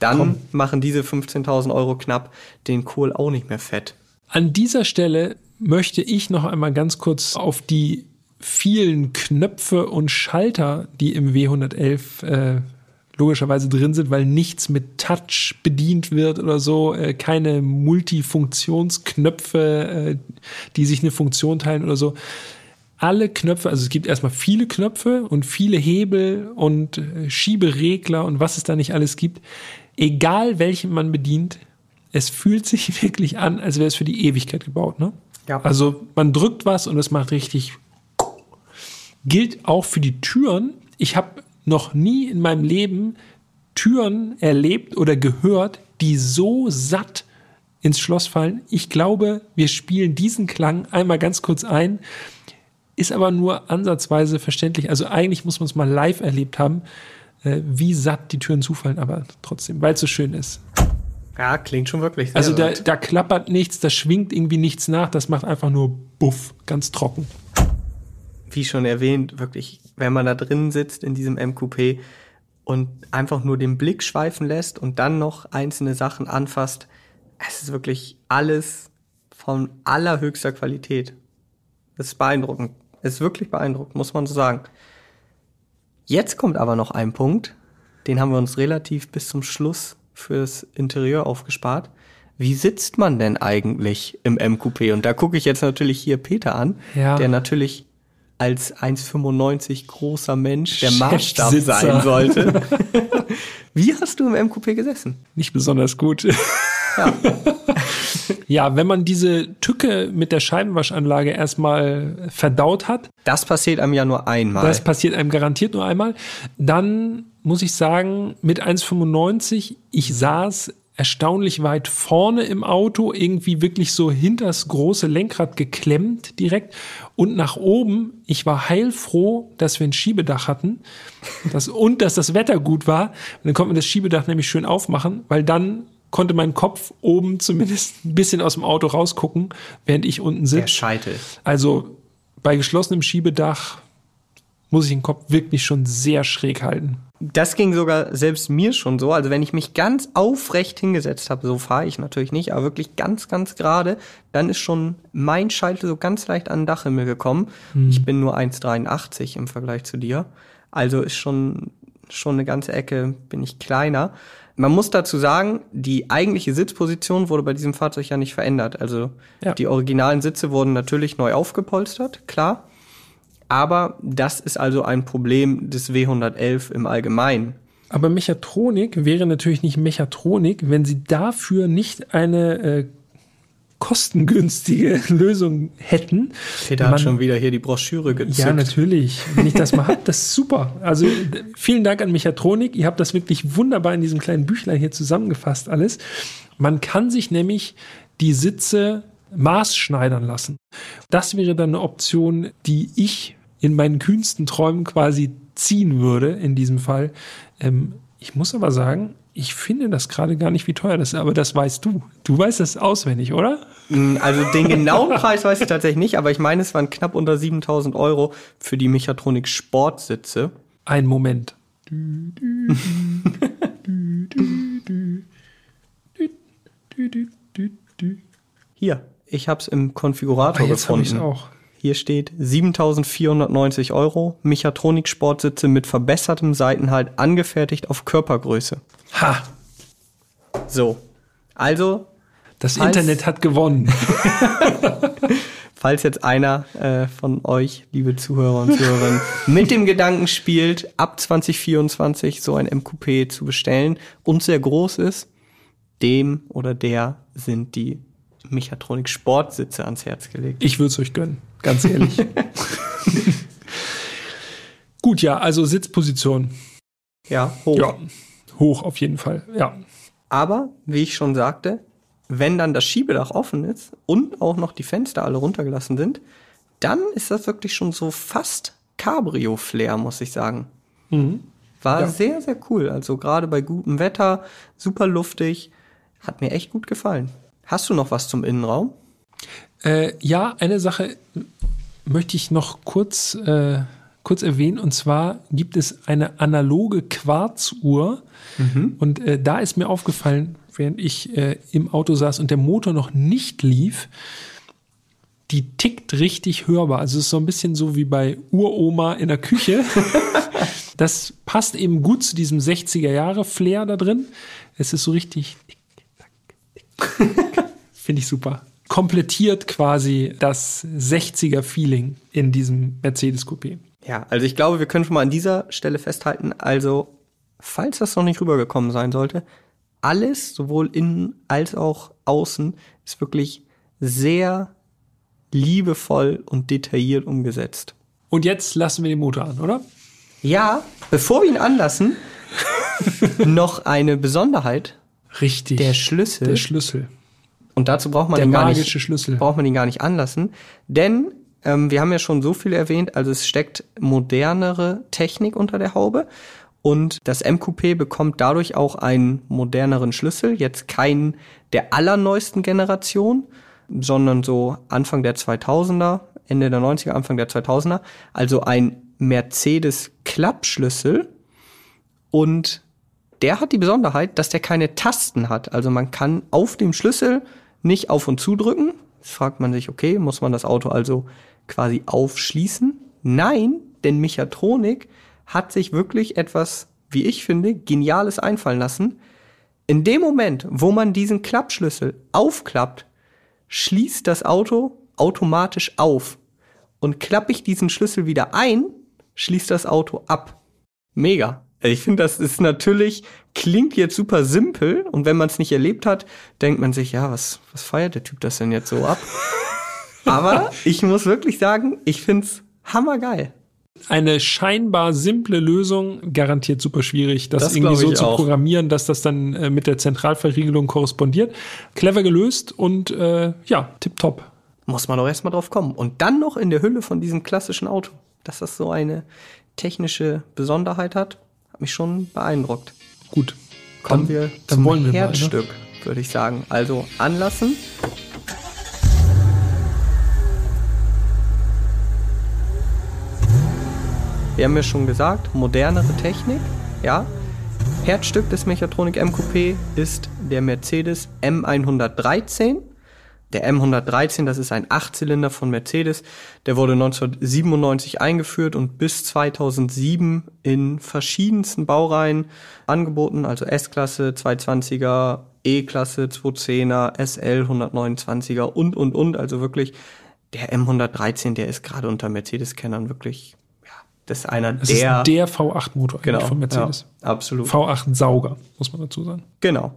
dann Komm. machen diese 15.000 Euro knapp den Kohl auch nicht mehr fett. An dieser Stelle möchte ich noch einmal ganz kurz auf die vielen Knöpfe und Schalter, die im W111 äh, logischerweise drin sind, weil nichts mit Touch bedient wird oder so, äh, keine Multifunktionsknöpfe, äh, die sich eine Funktion teilen oder so. Alle Knöpfe, also es gibt erstmal viele Knöpfe und viele Hebel und äh, Schieberegler und was es da nicht alles gibt. Egal welchen man bedient, es fühlt sich wirklich an, als wäre es für die Ewigkeit gebaut. Ne? Ja. Also man drückt was und es macht richtig. Gilt auch für die Türen. Ich habe noch nie in meinem Leben Türen erlebt oder gehört, die so satt ins Schloss fallen. Ich glaube, wir spielen diesen Klang einmal ganz kurz ein. Ist aber nur ansatzweise verständlich. Also eigentlich muss man es mal live erlebt haben, äh, wie satt die Türen zufallen, aber trotzdem, weil es so schön ist. Ja, klingt schon wirklich Also da, da klappert nichts, da schwingt irgendwie nichts nach, das macht einfach nur Buff, ganz trocken. wie schon erwähnt, wirklich, wenn man da drin sitzt in diesem MQP und einfach nur den Blick schweifen lässt und dann noch einzelne Sachen anfasst, es ist wirklich alles von allerhöchster Qualität. Das ist beeindruckend. Es ist wirklich beeindruckend, muss man so sagen. Jetzt kommt aber noch ein Punkt, den haben wir uns relativ bis zum Schluss fürs Interieur aufgespart. Wie sitzt man denn eigentlich im MQP? Und da gucke ich jetzt natürlich hier Peter an, Ja. der natürlich als 1,95 großer Mensch der Maßstab sein sollte. Wie hast du im MQP gesessen? Nicht besonders gut. Ja. Ja, wenn man diese Tücke mit der Scheibenwaschanlage erstmal verdaut hat, Das passiert einem ja nur einmal. das passiert einem garantiert nur einmal, dann muss ich sagen, mit 1,95, ich saß erstaunlich weit vorne im Auto, irgendwie wirklich so hinters große Lenkrad geklemmt direkt und nach oben. Ich war heilfroh, dass wir ein Schiebedach hatten das, und dass das Wetter gut war. Und dann konnte man das Schiebedach nämlich schön aufmachen, weil dann konnte mein Kopf oben zumindest ein bisschen aus dem Auto rausgucken, während ich unten der sitze. Scheitel. Also bei geschlossenem Schiebedach muss ich den Kopf wirklich schon sehr schräg halten. Das ging sogar selbst mir schon so. Also wenn ich mich ganz aufrecht hingesetzt habe, so fahre ich natürlich nicht, aber wirklich ganz, ganz gerade, dann ist schon mein Scheitel so ganz leicht an den Dachhimmel gekommen. Ich bin nur 1,83 im Vergleich zu dir. Also ist schon, schon eine ganze Ecke, bin ich kleiner. Man muss dazu sagen, die eigentliche Sitzposition wurde bei diesem Fahrzeug ja nicht verändert. Also Ja. die originalen Sitze wurden natürlich neu aufgepolstert, klar. Aber das ist also ein Problem des W111 im Allgemeinen. Aber Mechatronik wäre natürlich nicht Mechatronik, wenn sie dafür nicht eine äh, kostengünstige Lösung hätten. Peter Man- hat schon wieder hier die Broschüre gezückt. Ja, natürlich. Wenn ich das mal hab, das ist super. Also vielen Dank an Mechatronik. Ihr habt das wirklich wunderbar in diesem kleinen Büchlein hier zusammengefasst alles. Man kann sich nämlich die Sitze maßschneidern lassen. Das wäre dann eine Option, die ich in meinen kühnsten Träumen quasi ziehen würde in diesem Fall. Ähm, ich muss aber sagen, ich finde das gerade gar nicht, wie teuer das ist, aber das weißt du. Du weißt das auswendig, oder? Mm, Also den genauen Preis weiß ich tatsächlich nicht, aber ich meine, es waren knapp unter 7000 Euro für die Mechatronik Sportsitze. Ein Moment. Hier, ich habe es im Konfigurator Ah, jetzt habe ich gefunden. auch. Hier steht 7490 Euro, Mechatronik Sportsitze mit verbessertem Seitenhalt, angefertigt auf Körpergröße. Ha, So, also das Internet hat gewonnen. Falls jetzt einer äh, von euch, liebe Zuhörer und Zuhörerinnen, mit dem Gedanken spielt, ab 2024 so ein MQP zu bestellen und sehr groß ist, dem oder der sind die Mechatronik Sportsitze ans Herz gelegt. Ich würde es euch gönnen, ganz ehrlich. Gut, ja, also Sitzposition. Ja, hoch. Ja, hoch auf jeden Fall, ja. Aber, wie ich schon sagte, wenn dann das Schiebedach offen ist und auch noch die Fenster alle runtergelassen sind, dann ist das wirklich schon so fast Cabrio-Flair, muss ich sagen. Mhm. War Ja. sehr, sehr cool. Also gerade bei gutem Wetter, super luftig, hat mir echt gut gefallen. Hast du noch was zum Innenraum? Äh, ja, eine Sache möchte ich noch kurz, äh, kurz erwähnen. Und zwar gibt es eine analoge Quarzuhr. Und äh, da ist mir aufgefallen, während ich äh, im Auto saß und der Motor noch nicht lief, die tickt richtig hörbar. Also es ist so ein bisschen so wie bei Uroma in der Küche. das passt eben gut zu diesem 60er Jahre Flair da drin. Es ist so richtig Finde ich super. Komplettiert quasi das 60er Feeling in diesem Mercedes Coupé. Ja, also ich glaube, wir können schon mal an dieser Stelle festhalten, also falls das noch nicht rübergekommen sein sollte, alles, sowohl innen als auch außen, ist wirklich sehr liebevoll und detailliert umgesetzt. Und jetzt lassen wir den Motor an, oder? Ja, bevor wir ihn anlassen, noch eine Besonderheit. Richtig. Der Schlüssel. Der Schlüssel. Und dazu braucht man Der ihn gar nicht, Schlüssel. braucht man ihn gar nicht anlassen, denn ähm, wir haben ja schon so viel erwähnt, also es steckt modernere Technik unter der Haube. Und das MQP bekommt dadurch auch einen moderneren Schlüssel, jetzt keinen der allerneuesten Generation, sondern so Anfang der 2000er, Ende der 90er, Anfang der 2000er, also ein Mercedes Klappschlüssel und der hat die Besonderheit, dass der keine Tasten hat. Also man kann auf dem Schlüssel nicht auf und zu drücken. Fragt man sich, okay, muss man das Auto also quasi aufschließen? Nein, denn Mechatronik hat sich wirklich etwas, wie ich finde, Geniales einfallen lassen. In dem Moment, wo man diesen Klappschlüssel aufklappt, schließt das Auto automatisch auf. Und klappe ich diesen Schlüssel wieder ein, schließt das Auto ab. Mega. Ich finde, das ist natürlich, klingt jetzt super simpel und wenn man es nicht erlebt hat, denkt man sich, ja, was, was feiert der Typ das denn jetzt so ab? Aber ich muss wirklich sagen, ich find's hammergeil. Eine scheinbar simple Lösung, garantiert super schwierig, das, Das irgendwie so zu auch. programmieren, dass das dann äh, mit der Zentralverriegelung korrespondiert. Clever gelöst und äh, ja, tipptopp. Muss man doch erstmal drauf kommen. Und dann noch in der Hülle von diesem klassischen Auto, dass das so eine technische Besonderheit hat, hat mich schon beeindruckt. Gut. Kommen Dann- wir dann zum wir mal, ne? Herzstück, würde ich sagen. Also anlassen. Wir haben ja schon gesagt, modernere Technik, ja. Herzstück des Mechatronik M Coupé ist der Mercedes M113. Der M113, das ist ein Achtzylinder von Mercedes. Der wurde 1997 eingeführt und bis 2007 in verschiedensten Baureihen angeboten, also S-Klasse, 220er, E-Klasse, 210er, SL, 129er und, und, und. Also wirklich, der M113, der ist gerade unter Mercedes-Kennern wirklich, ja, das ist einer Das der, ist der V8-Motor genau, von Mercedes. Ja, absolut. V8-Sauger, muss man dazu sagen. Genau.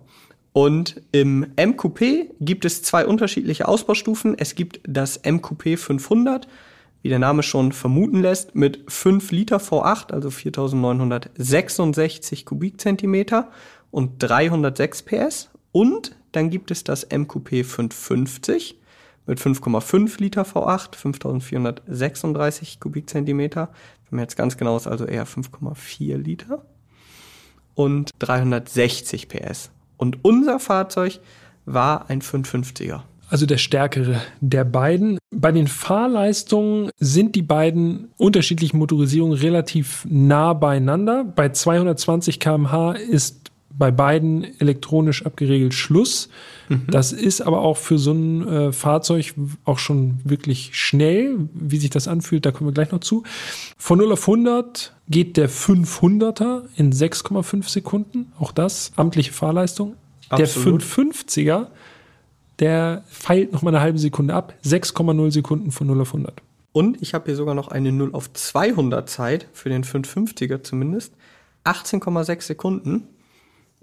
Und im MQP gibt es zwei unterschiedliche Ausbaustufen. Es gibt das MQP 500, wie der Name schon vermuten lässt, mit 5 Liter V8, also 4966 Kubikzentimeter und 306 PS. Und dann gibt es das MQP 550 mit 5,5 Liter V8, 5436 Kubikzentimeter. Wenn man jetzt ganz genau ist, also eher 5,4 Liter und 360 PS. Und unser Fahrzeug war ein 550er. Also der stärkere der beiden. Bei den Fahrleistungen sind die beiden unterschiedlichen Motorisierungen relativ nah beieinander. Bei 220 km/h ist bei beiden elektronisch abgeregelt Schluss. Das ist aber auch für so ein äh, Fahrzeug auch schon wirklich schnell, wie sich das anfühlt, da kommen wir gleich noch zu. Von 0 auf 100 geht der 500er in 6,5 Sekunden. Auch das amtliche Fahrleistung. Absolut. Der 550er der feilt noch mal eine halbe Sekunde ab. 6,0 Sekunden von 0 auf 100. Und ich habe hier sogar noch eine 0 auf 200 Zeit, für den 550er zumindest. 18,6 Sekunden.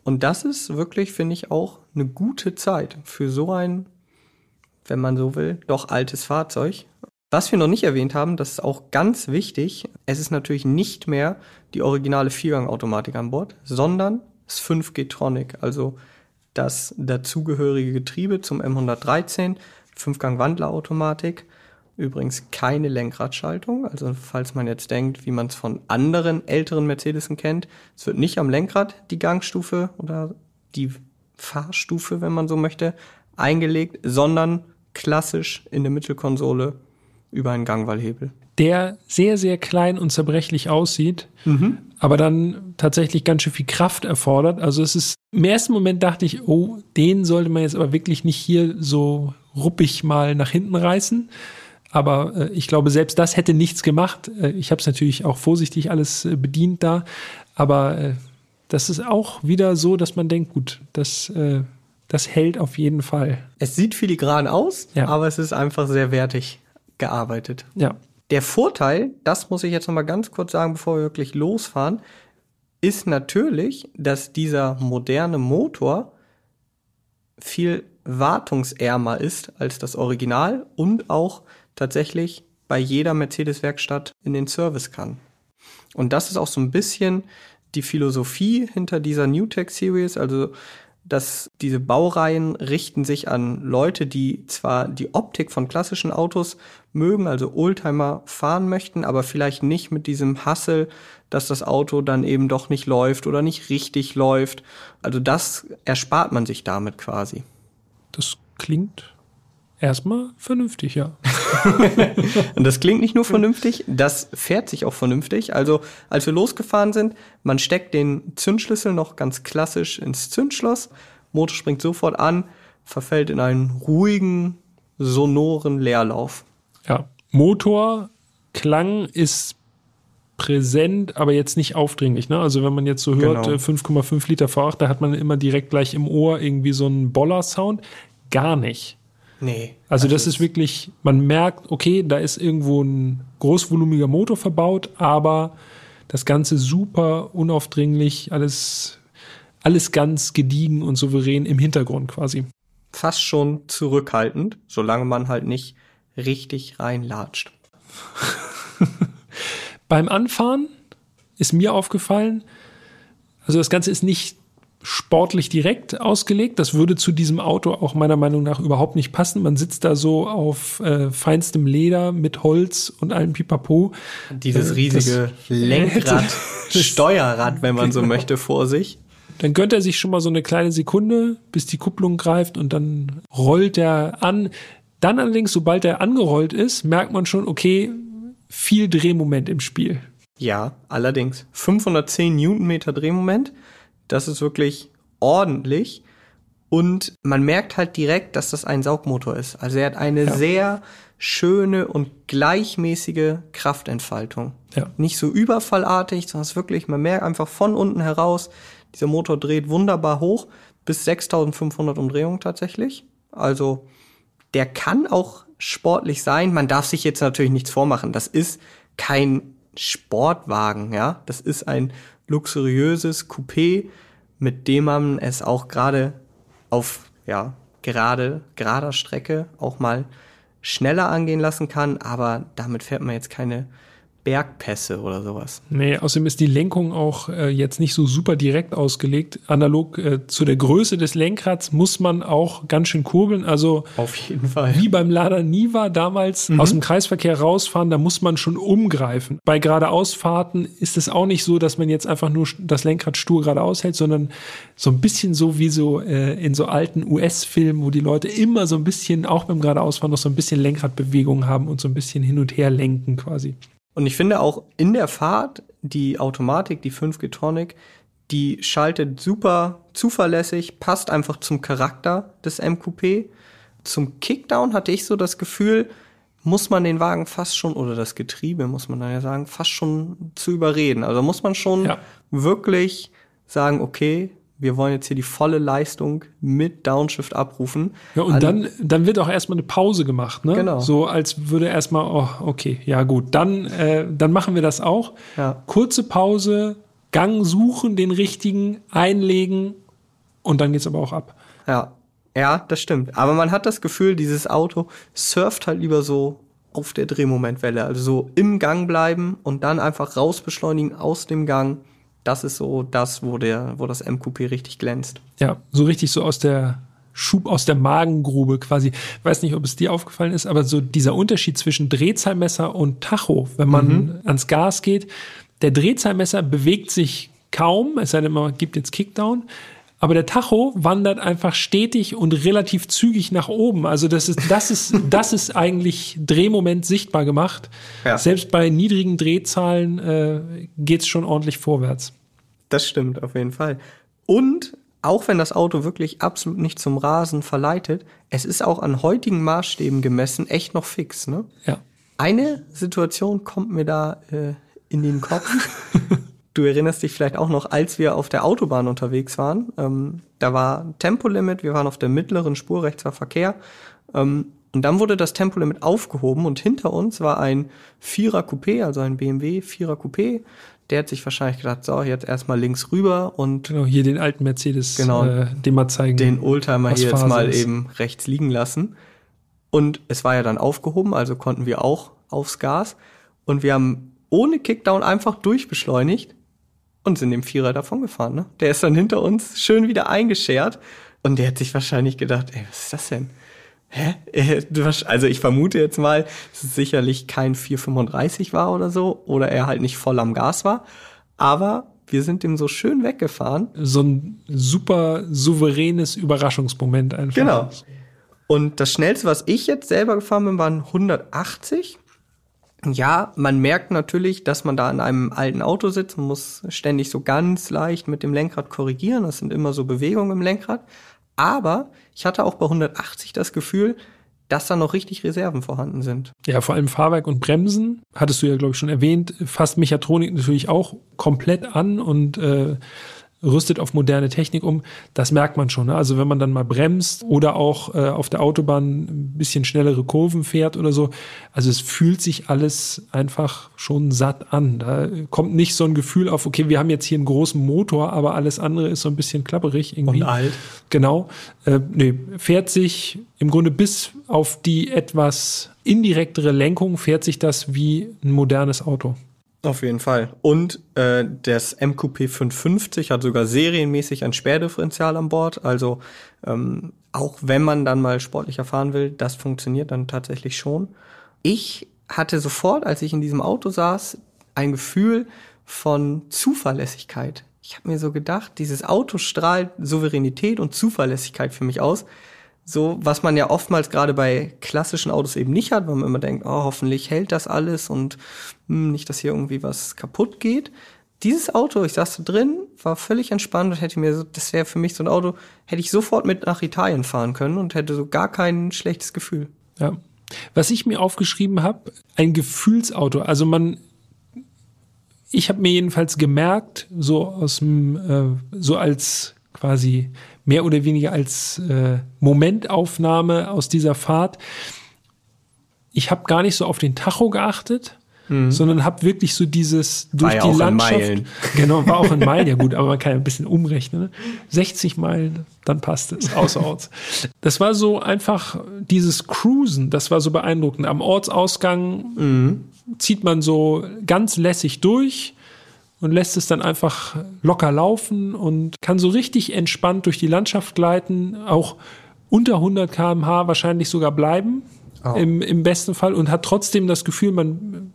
Und das ist wirklich, finde ich, auch eine gute Zeit für so ein wenn man so will, doch altes Fahrzeug. Was wir noch nicht erwähnt haben, das ist auch ganz wichtig, es ist natürlich nicht mehr die originale Viergang-Automatik an Bord, sondern das 5G Tronic, also das dazugehörige Getriebe zum M113, Fünfgang-Wandlerautomatik. Übrigens keine Lenkradschaltung, also falls man jetzt denkt, wie man es von anderen älteren Mercedesen kennt, es wird nicht am Lenkrad die Gangstufe oder die Fahrstufe, wenn man so möchte, eingelegt, sondern klassisch in der Mittelkonsole über einen Gangwallhebel. Der sehr, sehr klein und zerbrechlich aussieht, mhm. aber dann tatsächlich ganz schön viel Kraft erfordert. Also es ist, im ersten Moment dachte ich, oh, den sollte man jetzt aber wirklich nicht hier so ruppig mal nach hinten reißen. Aber äh, ich glaube, selbst das hätte nichts gemacht. Äh, ich habe es natürlich auch vorsichtig alles äh, bedient da. Aber äh, das ist auch wieder so, dass man denkt, gut, das, äh, das hält auf jeden Fall. Es sieht filigran aus, ja. aber es ist einfach sehr wertig gearbeitet. Ja. Der Vorteil, das muss ich jetzt noch mal ganz kurz sagen, bevor wir wirklich losfahren, ist natürlich, dass dieser moderne Motor viel wartungsärmer ist als das Original und auch tatsächlich bei jeder Mercedes-Werkstatt in den Service kann. Und das ist auch so ein bisschen die Philosophie hinter dieser New Tech Series. Also dass diese Baureihen richten sich an Leute, die zwar die Optik von klassischen Autos mögen, also Oldtimer fahren möchten, aber vielleicht nicht mit diesem Hassel, dass das Auto dann eben doch nicht läuft oder nicht richtig läuft. Also das erspart man sich damit quasi. Das klingt erstmal vernünftig, ja. und das klingt nicht nur vernünftig, das fährt sich auch vernünftig. Also, als wir losgefahren sind, man steckt den Zündschlüssel noch ganz klassisch ins Zündschloss, Motor springt sofort an, verfällt in einen ruhigen, sonoren Leerlauf. Ja, Motorklang ist präsent, aber jetzt nicht aufdringlich. Ne? Also wenn man jetzt so hört, genau. 5,5 äh, Liter V8, da hat man immer direkt gleich im Ohr irgendwie so einen Boller-Sound. Gar nicht. Nee. Also das ist wirklich, man merkt, okay, da ist irgendwo ein großvolumiger Motor verbaut, aber das Ganze super unaufdringlich, alles, alles ganz gediegen und souverän im Hintergrund quasi. Fast schon zurückhaltend, solange man halt nicht richtig reinlatscht. Beim Anfahren ist mir aufgefallen, also das Ganze ist nicht sportlich direkt ausgelegt. Das würde zu diesem Auto auch meiner Meinung nach überhaupt nicht passen. Man sitzt da so auf äh, feinstem Leder mit Holz und allem Pipapo. Dieses äh, riesige Lenkrad, Steuerrad, wenn man so möchte, vor sich. Dann gönnt er sich schon mal so eine kleine Sekunde, bis die Kupplung greift und dann rollt er an. Dann allerdings, sobald er angerollt ist, merkt man schon, okay, viel Drehmoment im Spiel. Ja, allerdings. 510 Newtonmeter Drehmoment. Das ist wirklich ordentlich. Und man merkt halt direkt, dass das ein Saugmotor ist. Also er hat eine ja. sehr schöne und gleichmäßige Kraftentfaltung. Ja. Nicht so überfallartig, sondern es wirklich, man merkt einfach von unten heraus, dieser Motor dreht wunderbar hoch, bis 6500 Umdrehungen tatsächlich. Also der kann auch sportlich sein. Man darf sich jetzt natürlich nichts vormachen. Das ist kein Sportwagen, ja. Das ist ein luxuriöses Coupé, mit dem man es auch gerade auf, ja, gerade, gerader Strecke auch mal schneller angehen lassen kann, aber damit fährt man jetzt keine Bergpässe oder sowas. Nee, außerdem ist die Lenkung auch äh, jetzt nicht so super direkt ausgelegt. Analog äh, zu der Größe des Lenkrads muss man auch ganz schön kurbeln. Also auf jeden Fall. Wie beim Lada Niva damals mhm. aus dem Kreisverkehr rausfahren, da muss man schon umgreifen. Bei geradeausfahrten ist es auch nicht so, dass man jetzt einfach nur das Lenkrad stur geradeaus hält, sondern so ein bisschen so wie so äh, in so alten US-Filmen, wo die Leute immer so ein bisschen, auch beim geradeausfahren, noch so ein bisschen Lenkradbewegung haben und so ein bisschen hin und her lenken quasi. Und ich finde auch in der Fahrt die Automatik, die 5G Tronic, die schaltet super zuverlässig, passt einfach zum Charakter des MQP. Zum Kickdown hatte ich so das Gefühl, muss man den Wagen fast schon, oder das Getriebe, muss man da ja sagen, fast schon zu überreden. Also muss man schon ja. wirklich sagen, okay, wir wollen jetzt hier die volle Leistung mit Downshift abrufen. Ja, und also, dann, dann wird auch erstmal eine Pause gemacht, ne? Genau. So als würde erstmal, oh, okay, ja gut, dann, äh, dann machen wir das auch. Ja. Kurze Pause, Gang suchen, den richtigen, einlegen und dann geht's aber auch ab. Ja. Ja, das stimmt. Aber man hat das Gefühl, dieses Auto surft halt lieber so auf der Drehmomentwelle. Also so im Gang bleiben und dann einfach rausbeschleunigen aus dem Gang. Das ist so das, wo der, wo das MQP richtig glänzt. Ja, so richtig so aus der Schub aus der Magengrube quasi. Ich weiß nicht, ob es dir aufgefallen ist, aber so dieser Unterschied zwischen Drehzahlmesser und Tacho, wenn man mhm. ans Gas geht, der Drehzahlmesser bewegt sich kaum, es sei denn, man gibt jetzt Kickdown. Aber der Tacho wandert einfach stetig und relativ zügig nach oben. Also das ist, das ist, das ist eigentlich Drehmoment sichtbar gemacht. Ja. Selbst bei niedrigen Drehzahlen äh, geht es schon ordentlich vorwärts. Das stimmt, auf jeden Fall. Und auch wenn das Auto wirklich absolut nicht zum Rasen verleitet, es ist auch an heutigen Maßstäben gemessen echt noch fix, ne? Ja. Eine Situation kommt mir da äh, in den Kopf. du erinnerst dich vielleicht auch noch, als wir auf der Autobahn unterwegs waren. Ähm, da war Tempolimit, wir waren auf der mittleren Spur, rechts war Verkehr. Ähm, und dann wurde das Tempolimit aufgehoben und hinter uns war ein Vierer Coupé, also ein BMW Vierer Coupé, der hat sich wahrscheinlich gedacht, so, jetzt erstmal links rüber und. Genau, hier den alten Mercedes, genau, äh, den mal zeigen. Den Oldtimer hier jetzt mal ist. eben rechts liegen lassen. Und es war ja dann aufgehoben, also konnten wir auch aufs Gas. Und wir haben ohne Kickdown einfach durchbeschleunigt und sind dem Vierer davon gefahren. Ne? Der ist dann hinter uns schön wieder eingeschert. Und der hat sich wahrscheinlich gedacht, ey, was ist das denn? Hä? Äh, also ich vermute jetzt mal, dass es sicherlich kein 435 war oder so, oder er halt nicht voll am Gas war. Aber wir sind dem so schön weggefahren. So ein super souveränes Überraschungsmoment einfach. Genau. Und das schnellste, was ich jetzt selber gefahren bin, waren 180. Ja, man merkt natürlich, dass man da in einem alten Auto sitzt und muss ständig so ganz leicht mit dem Lenkrad korrigieren. Das sind immer so Bewegungen im Lenkrad. Aber ich hatte auch bei 180 das Gefühl, dass da noch richtig Reserven vorhanden sind. Ja, vor allem Fahrwerk und Bremsen, hattest du ja, glaube ich, schon erwähnt, fasst Mechatronik natürlich auch komplett an und äh, rüstet auf moderne Technik um, das merkt man schon. Ne? Also wenn man dann mal bremst oder auch äh, auf der Autobahn ein bisschen schnellere Kurven fährt oder so, also es fühlt sich alles einfach schon satt an. Da kommt nicht so ein Gefühl auf, okay, wir haben jetzt hier einen großen Motor, aber alles andere ist so ein bisschen klapperig irgendwie. Und alt. Genau. Äh, nee, fährt sich im Grunde bis auf die etwas indirektere Lenkung fährt sich das wie ein modernes Auto. Auf jeden Fall. Und äh, das MQP 550 hat sogar serienmäßig ein Sperrdifferential an Bord. Also ähm, auch wenn man dann mal sportlicher fahren will, das funktioniert dann tatsächlich schon. Ich hatte sofort, als ich in diesem Auto saß, ein Gefühl von Zuverlässigkeit. Ich habe mir so gedacht, dieses Auto strahlt Souveränität und Zuverlässigkeit für mich aus so, was man ja oftmals gerade bei klassischen Autos eben nicht hat, weil man immer denkt, oh, hoffentlich hält das alles und hm, nicht, dass hier irgendwie was kaputt geht. Dieses Auto, ich saß da drin, war völlig entspannt und hätte mir so, das wäre für mich so ein Auto, hätte ich sofort mit nach Italien fahren können und hätte so gar kein schlechtes Gefühl. Ja. Was ich mir aufgeschrieben habe, ein Gefühlsauto. Also man, ich habe mir jedenfalls gemerkt, so aus dem, äh, so als quasi mehr oder weniger als äh, Momentaufnahme aus dieser Fahrt. Ich habe gar nicht so auf den Tacho geachtet, mhm. sondern habe wirklich so dieses durch war ja die Landschaft. Genau, war auch in Meilen, ja gut, aber man kann ja ein bisschen umrechnen. Ne? 60 Meilen, dann passt es, außerorts. Das war so einfach dieses Cruisen, das war so beeindruckend. Am Ortsausgang mhm. zieht man so ganz lässig durch und lässt es dann einfach locker laufen und kann so richtig entspannt durch die Landschaft gleiten, auch unter 100 km/h wahrscheinlich sogar bleiben, oh. im, im besten Fall, und hat trotzdem das Gefühl, man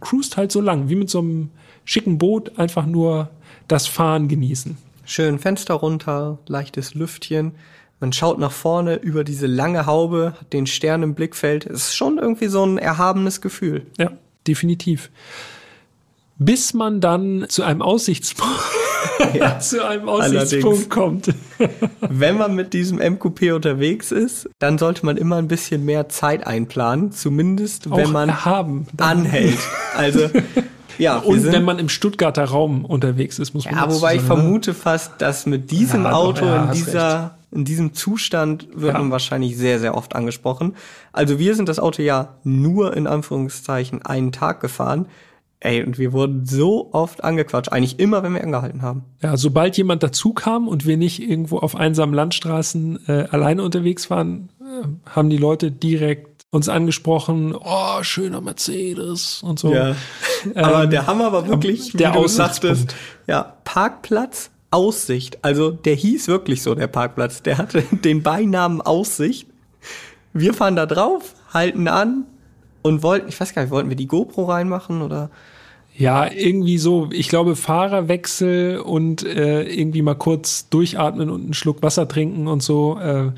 cruist halt so lang, wie mit so einem schicken Boot, einfach nur das Fahren genießen. Schön Fenster runter, leichtes Lüftchen. Man schaut nach vorne über diese lange Haube, hat den Stern im Blickfeld. Es ist schon irgendwie so ein erhabenes Gefühl. Ja, definitiv bis man dann zu einem Aussichtspunkt, ja, zu einem Aussichtspunkt kommt. Wenn man mit diesem MQP unterwegs ist, dann sollte man immer ein bisschen mehr Zeit einplanen, zumindest wenn man haben, anhält. Also ja, und sind, wenn man im Stuttgarter Raum unterwegs ist, muss man. Ja, wobei ich ne? vermute fast, dass mit diesem ja, Auto doch, ja, in dieser in diesem Zustand wird ja. man wahrscheinlich sehr sehr oft angesprochen. Also wir sind das Auto ja nur in Anführungszeichen einen Tag gefahren Ey, und wir wurden so oft angequatscht, eigentlich immer, wenn wir angehalten haben. Ja, sobald jemand dazu kam und wir nicht irgendwo auf einsamen Landstraßen äh, alleine unterwegs waren, äh, haben die Leute direkt uns angesprochen, oh, schöner Mercedes und so. Ja. aber ähm, der Hammer war wirklich, der wie du sagtest, ja, Parkplatz, Aussicht. Also der hieß wirklich so, der Parkplatz. Der hatte den Beinamen Aussicht. Wir fahren da drauf, halten an, und wollten, ich weiß gar nicht, wollten wir die GoPro reinmachen oder? Ja, irgendwie so, ich glaube, Fahrerwechsel und äh, irgendwie mal kurz durchatmen und einen Schluck Wasser trinken und so, äh,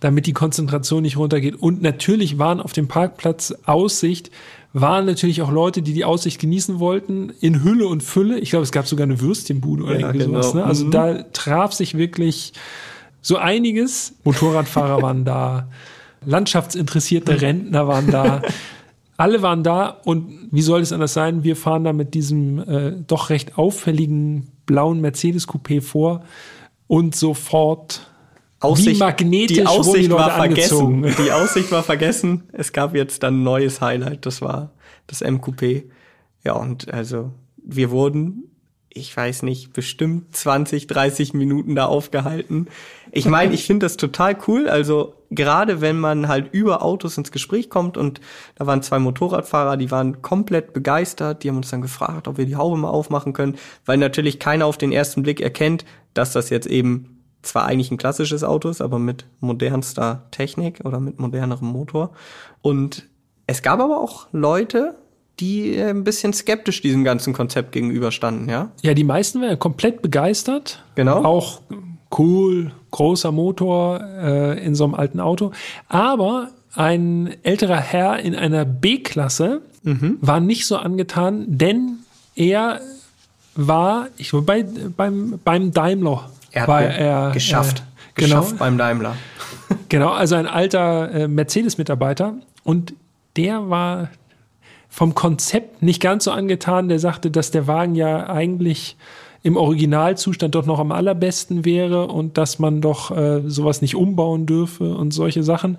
damit die Konzentration nicht runtergeht. Und natürlich waren auf dem Parkplatz Aussicht, waren natürlich auch Leute, die die Aussicht genießen wollten, in Hülle und Fülle. Ich glaube, es gab sogar eine Würstchenbude oder ja, irgendwie genau. sowas. Ne? Also mhm. da traf sich wirklich so einiges. Motorradfahrer waren da. Landschaftsinteressierte Rentner waren da. Alle waren da und wie soll es anders sein? Wir fahren da mit diesem äh, doch recht auffälligen blauen Mercedes Coupé vor und sofort Aussicht, wie magnetisch die Aussicht die war vergessen. Die Aussicht war vergessen. Es gab jetzt dann ein neues Highlight. Das war das M Coupé. Ja und also wir wurden ich weiß nicht, bestimmt 20, 30 Minuten da aufgehalten. Ich meine, ich finde das total cool. Also gerade wenn man halt über Autos ins Gespräch kommt und da waren zwei Motorradfahrer, die waren komplett begeistert. Die haben uns dann gefragt, ob wir die Haube mal aufmachen können, weil natürlich keiner auf den ersten Blick erkennt, dass das jetzt eben zwar eigentlich ein klassisches Auto ist, aber mit modernster Technik oder mit modernerem Motor. Und es gab aber auch Leute, die äh, ein bisschen skeptisch diesem ganzen Konzept gegenüberstanden, ja? Ja, die meisten waren komplett begeistert. Genau. Auch cool, großer Motor äh, in so einem alten Auto. Aber ein älterer Herr in einer B-Klasse mhm. war nicht so angetan, denn er war, ich glaube, bei, beim, beim Daimler. Er hat war er, geschafft. Äh, genau, geschafft beim Daimler. genau, also ein alter äh, Mercedes-Mitarbeiter. Und der war vom Konzept nicht ganz so angetan. Der sagte, dass der Wagen ja eigentlich im Originalzustand doch noch am allerbesten wäre und dass man doch äh, sowas nicht umbauen dürfe und solche Sachen.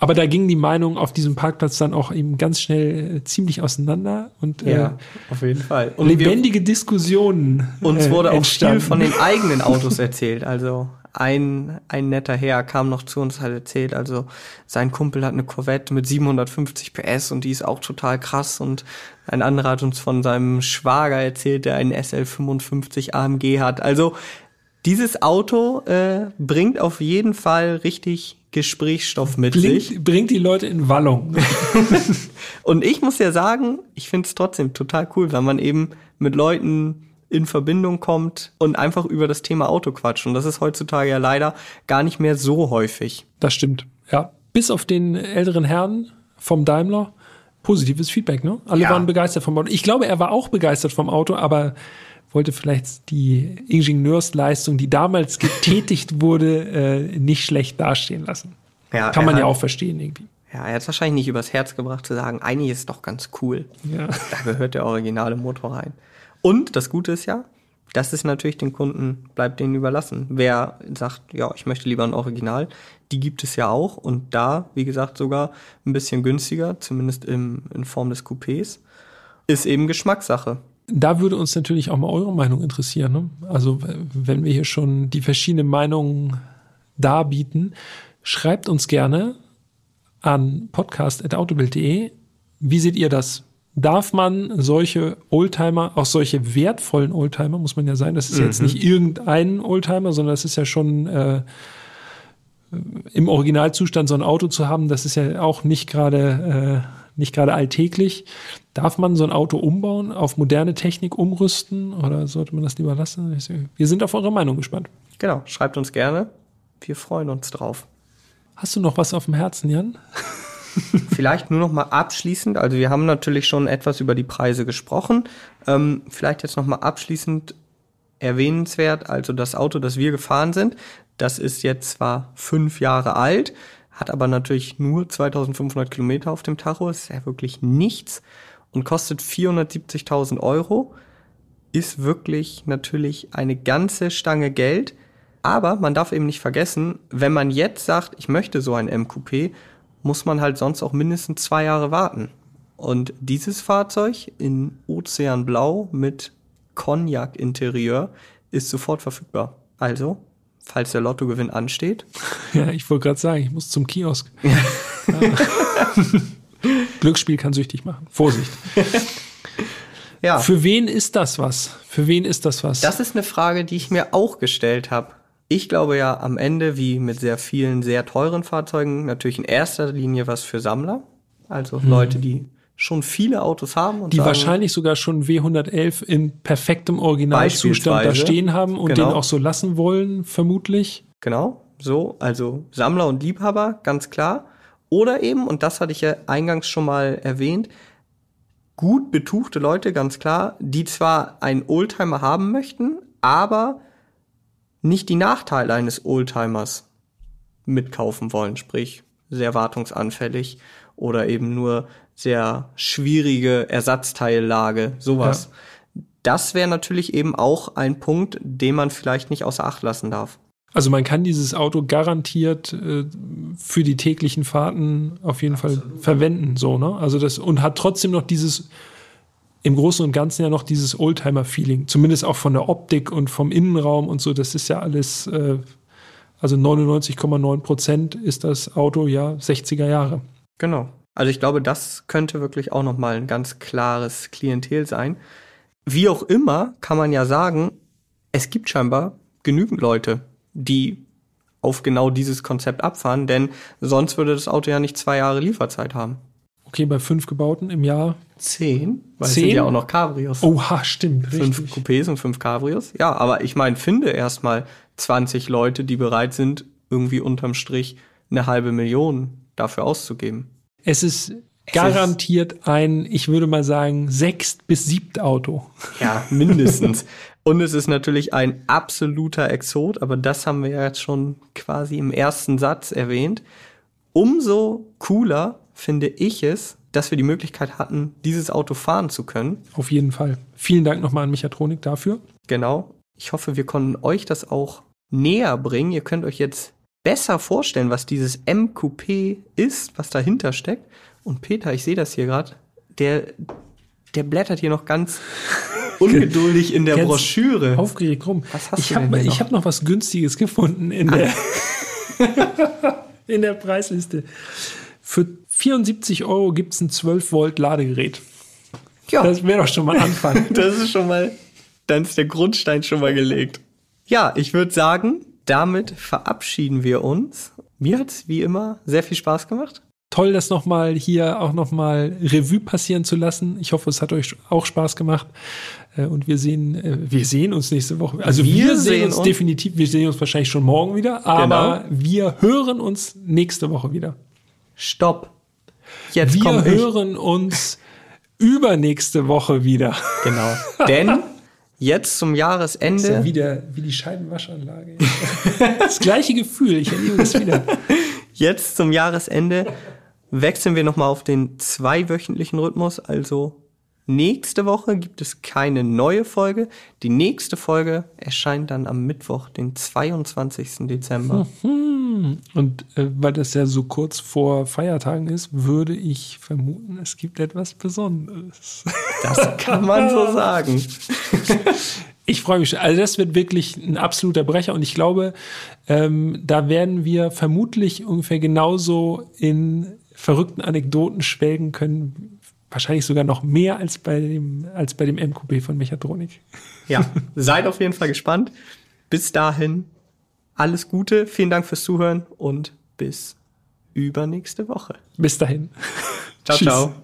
Aber da gingen die Meinungen auf diesem Parkplatz dann auch eben ganz schnell äh, ziemlich auseinander und äh, ja, auf jeden Fall. Und lebendige wir, Diskussionen. Uns äh, wurde auch viel von den eigenen Autos erzählt. Also ein, ein netter Herr kam noch zu uns, hat erzählt, also sein Kumpel hat eine Corvette mit 750 PS und die ist auch total krass und ein anderer hat uns von seinem Schwager erzählt, der einen SL55 AMG hat. Also dieses Auto äh, bringt auf jeden Fall richtig Gesprächsstoff mit bringt, sich. Bringt die Leute in Wallung. und ich muss ja sagen, ich finde es trotzdem total cool, weil man eben mit Leuten in Verbindung kommt und einfach über das Thema Auto quatscht. Und das ist heutzutage ja leider gar nicht mehr so häufig. Das stimmt, ja. Bis auf den älteren Herrn vom Daimler, positives Feedback, ne? Alle ja. waren begeistert vom Auto. Ich glaube, er war auch begeistert vom Auto, aber wollte vielleicht die Ingenieursleistung, die damals getätigt wurde, äh, nicht schlecht dastehen lassen. Ja, Kann man ja auch verstehen irgendwie. Ja, er hat es wahrscheinlich nicht übers Herz gebracht zu sagen, eigentlich ist doch ganz cool. Ja. Da gehört der originale Motor rein. Und das Gute ist ja, das ist natürlich den Kunden, bleibt denen überlassen. Wer sagt, ja, ich möchte lieber ein Original, die gibt es ja auch. Und da, wie gesagt, sogar ein bisschen günstiger, zumindest im, in Form des Coupés, ist eben Geschmackssache. Da würde uns natürlich auch mal eure Meinung interessieren. Ne? Also, wenn wir hier schon die verschiedenen Meinungen darbieten, schreibt uns gerne an podcast.autobild.de. Wie seht ihr das? Darf man solche Oldtimer, auch solche wertvollen Oldtimer, muss man ja sagen, das ist mhm. jetzt nicht irgendein Oldtimer, sondern das ist ja schon äh, im Originalzustand so ein Auto zu haben, das ist ja auch nicht gerade äh, nicht gerade alltäglich. Darf man so ein Auto umbauen, auf moderne Technik umrüsten oder sollte man das lieber lassen? Wir sind auf eure Meinung gespannt. Genau, schreibt uns gerne. Wir freuen uns drauf. Hast du noch was auf dem Herzen, Jan? vielleicht nur noch mal abschließend, also wir haben natürlich schon etwas über die Preise gesprochen. Ähm, vielleicht jetzt noch mal abschließend erwähnenswert, also das Auto, das wir gefahren sind, das ist jetzt zwar fünf Jahre alt, hat aber natürlich nur 2500 Kilometer auf dem Tacho, ist ja wirklich nichts und kostet 470.000 Euro. Ist wirklich natürlich eine ganze Stange Geld. Aber man darf eben nicht vergessen, wenn man jetzt sagt, ich möchte so ein MQP, muss man halt sonst auch mindestens zwei Jahre warten. Und dieses Fahrzeug in Ozeanblau mit Cognac-Interieur ist sofort verfügbar. Also, falls der Lottogewinn ansteht. Ja, ich wollte gerade sagen, ich muss zum Kiosk. Glücksspiel kann süchtig machen. Vorsicht. Ja. Für wen ist das was? Für wen ist das was? Das ist eine Frage, die ich mir auch gestellt habe. Ich glaube ja am Ende, wie mit sehr vielen sehr teuren Fahrzeugen, natürlich in erster Linie was für Sammler. Also Leute, die schon viele Autos haben und die sagen, wahrscheinlich sogar schon W111 in perfektem Originalzustand da stehen haben und Genau. den auch so lassen wollen, vermutlich. Genau, so, also Sammler und Liebhaber, ganz klar. Oder eben, und das hatte ich ja eingangs schon mal erwähnt, gut betuchte Leute, ganz klar, die zwar einen Oldtimer haben möchten, aber nicht die Nachteile eines Oldtimers mitkaufen wollen, sprich sehr wartungsanfällig oder eben nur sehr schwierige Ersatzteillage, sowas. Das wäre natürlich eben auch ein Punkt, den man vielleicht nicht außer Acht lassen darf. Also man kann dieses Auto garantiert äh, für die täglichen Fahrten auf jeden Fall verwenden, so, ne? Also das und hat trotzdem noch dieses im Großen und Ganzen ja noch dieses Oldtimer-Feeling, zumindest auch von der Optik und vom Innenraum und so. Das ist ja alles, äh, also 99,9 Prozent ist das Auto ja 60er Jahre. Genau. Also ich glaube, das könnte wirklich auch noch mal ein ganz klares Klientel sein. Wie auch immer kann man ja sagen, es gibt scheinbar genügend Leute, die auf genau dieses Konzept abfahren, denn sonst würde das Auto ja nicht zwei Jahre Lieferzeit haben. Okay, bei fünf gebauten im Jahr. Zehn? Weil es Zehn? sind ja auch noch Cabrios. Oha, stimmt, fünf richtig. Coupés und fünf Cabrios. Ja, aber ich meine, finde erstmal 20 Leute, die bereit sind, irgendwie unterm Strich eine halbe Million dafür auszugeben. Es ist garantiert ein, ich würde mal sagen, sechst bis siebt Auto. Ja, mindestens. Und es ist natürlich ein absoluter Exot, aber das haben wir ja jetzt schon quasi im ersten Satz erwähnt. Umso cooler finde ich es, dass wir die Möglichkeit hatten, dieses Auto fahren zu können. Auf jeden Fall. Vielen Dank nochmal an Mechatronik dafür. Genau. Ich hoffe, wir konnten euch das auch näher bringen. Ihr könnt euch jetzt besser vorstellen, was dieses MQP ist, was dahinter steckt. Und Peter, ich sehe das hier gerade, der, der blättert hier noch ganz ungeduldig in der Ganz Broschüre. Aufgeregt rum. Was hast ich du habe denn hier ich noch? hab noch was Günstiges gefunden in der, in der Preisliste. Für 74 Euro gibt es ein 12 Volt Ladegerät. Ja, Das wäre doch schon mal Anfang. das ist schon mal, dann ist der Grundstein schon mal gelegt. Ja, ich würde sagen, damit verabschieden wir uns. Mir hat's wie immer sehr viel Spaß gemacht. Toll, das nochmal hier auch nochmal Revue passieren zu lassen. Ich hoffe, es hat euch auch Spaß gemacht. Äh, Und wir sehen, äh, wir sehen uns nächste Woche. Also wir, Wir sehen sehen uns uns- definitiv, wir sehen uns wahrscheinlich schon morgen wieder, aber Genau. wir hören uns nächste Woche wieder. Stopp. Jetzt Wir hören uns übernächste Woche wieder. Genau. Denn jetzt zum Das ist ja Jahresende wieder wie die Scheibenwaschanlage. Das gleiche Gefühl, ich erlebe das wieder. Jetzt zum Jahresende wechseln wir nochmal auf den zweiwöchentlichen Rhythmus. Also nächste Woche gibt es keine neue Folge. Die nächste Folge erscheint dann am Mittwoch, den 22. Dezember. Und äh, weil das ja so kurz vor Feiertagen ist, würde ich vermuten, es gibt etwas Besonderes. Das kann man so sagen. Ich freue mich. schon. Also das wird wirklich ein absoluter Brecher und ich glaube, ähm, da werden wir vermutlich ungefähr genauso in verrückten Anekdoten schwelgen können. Wahrscheinlich sogar noch mehr als bei dem, als bei dem MQB von Mechatronik. Ja, seid auf jeden Fall gespannt. Bis dahin alles Gute, vielen Dank fürs Zuhören und bis übernächste Woche. Bis dahin. Ciao, Tschüss. ciao.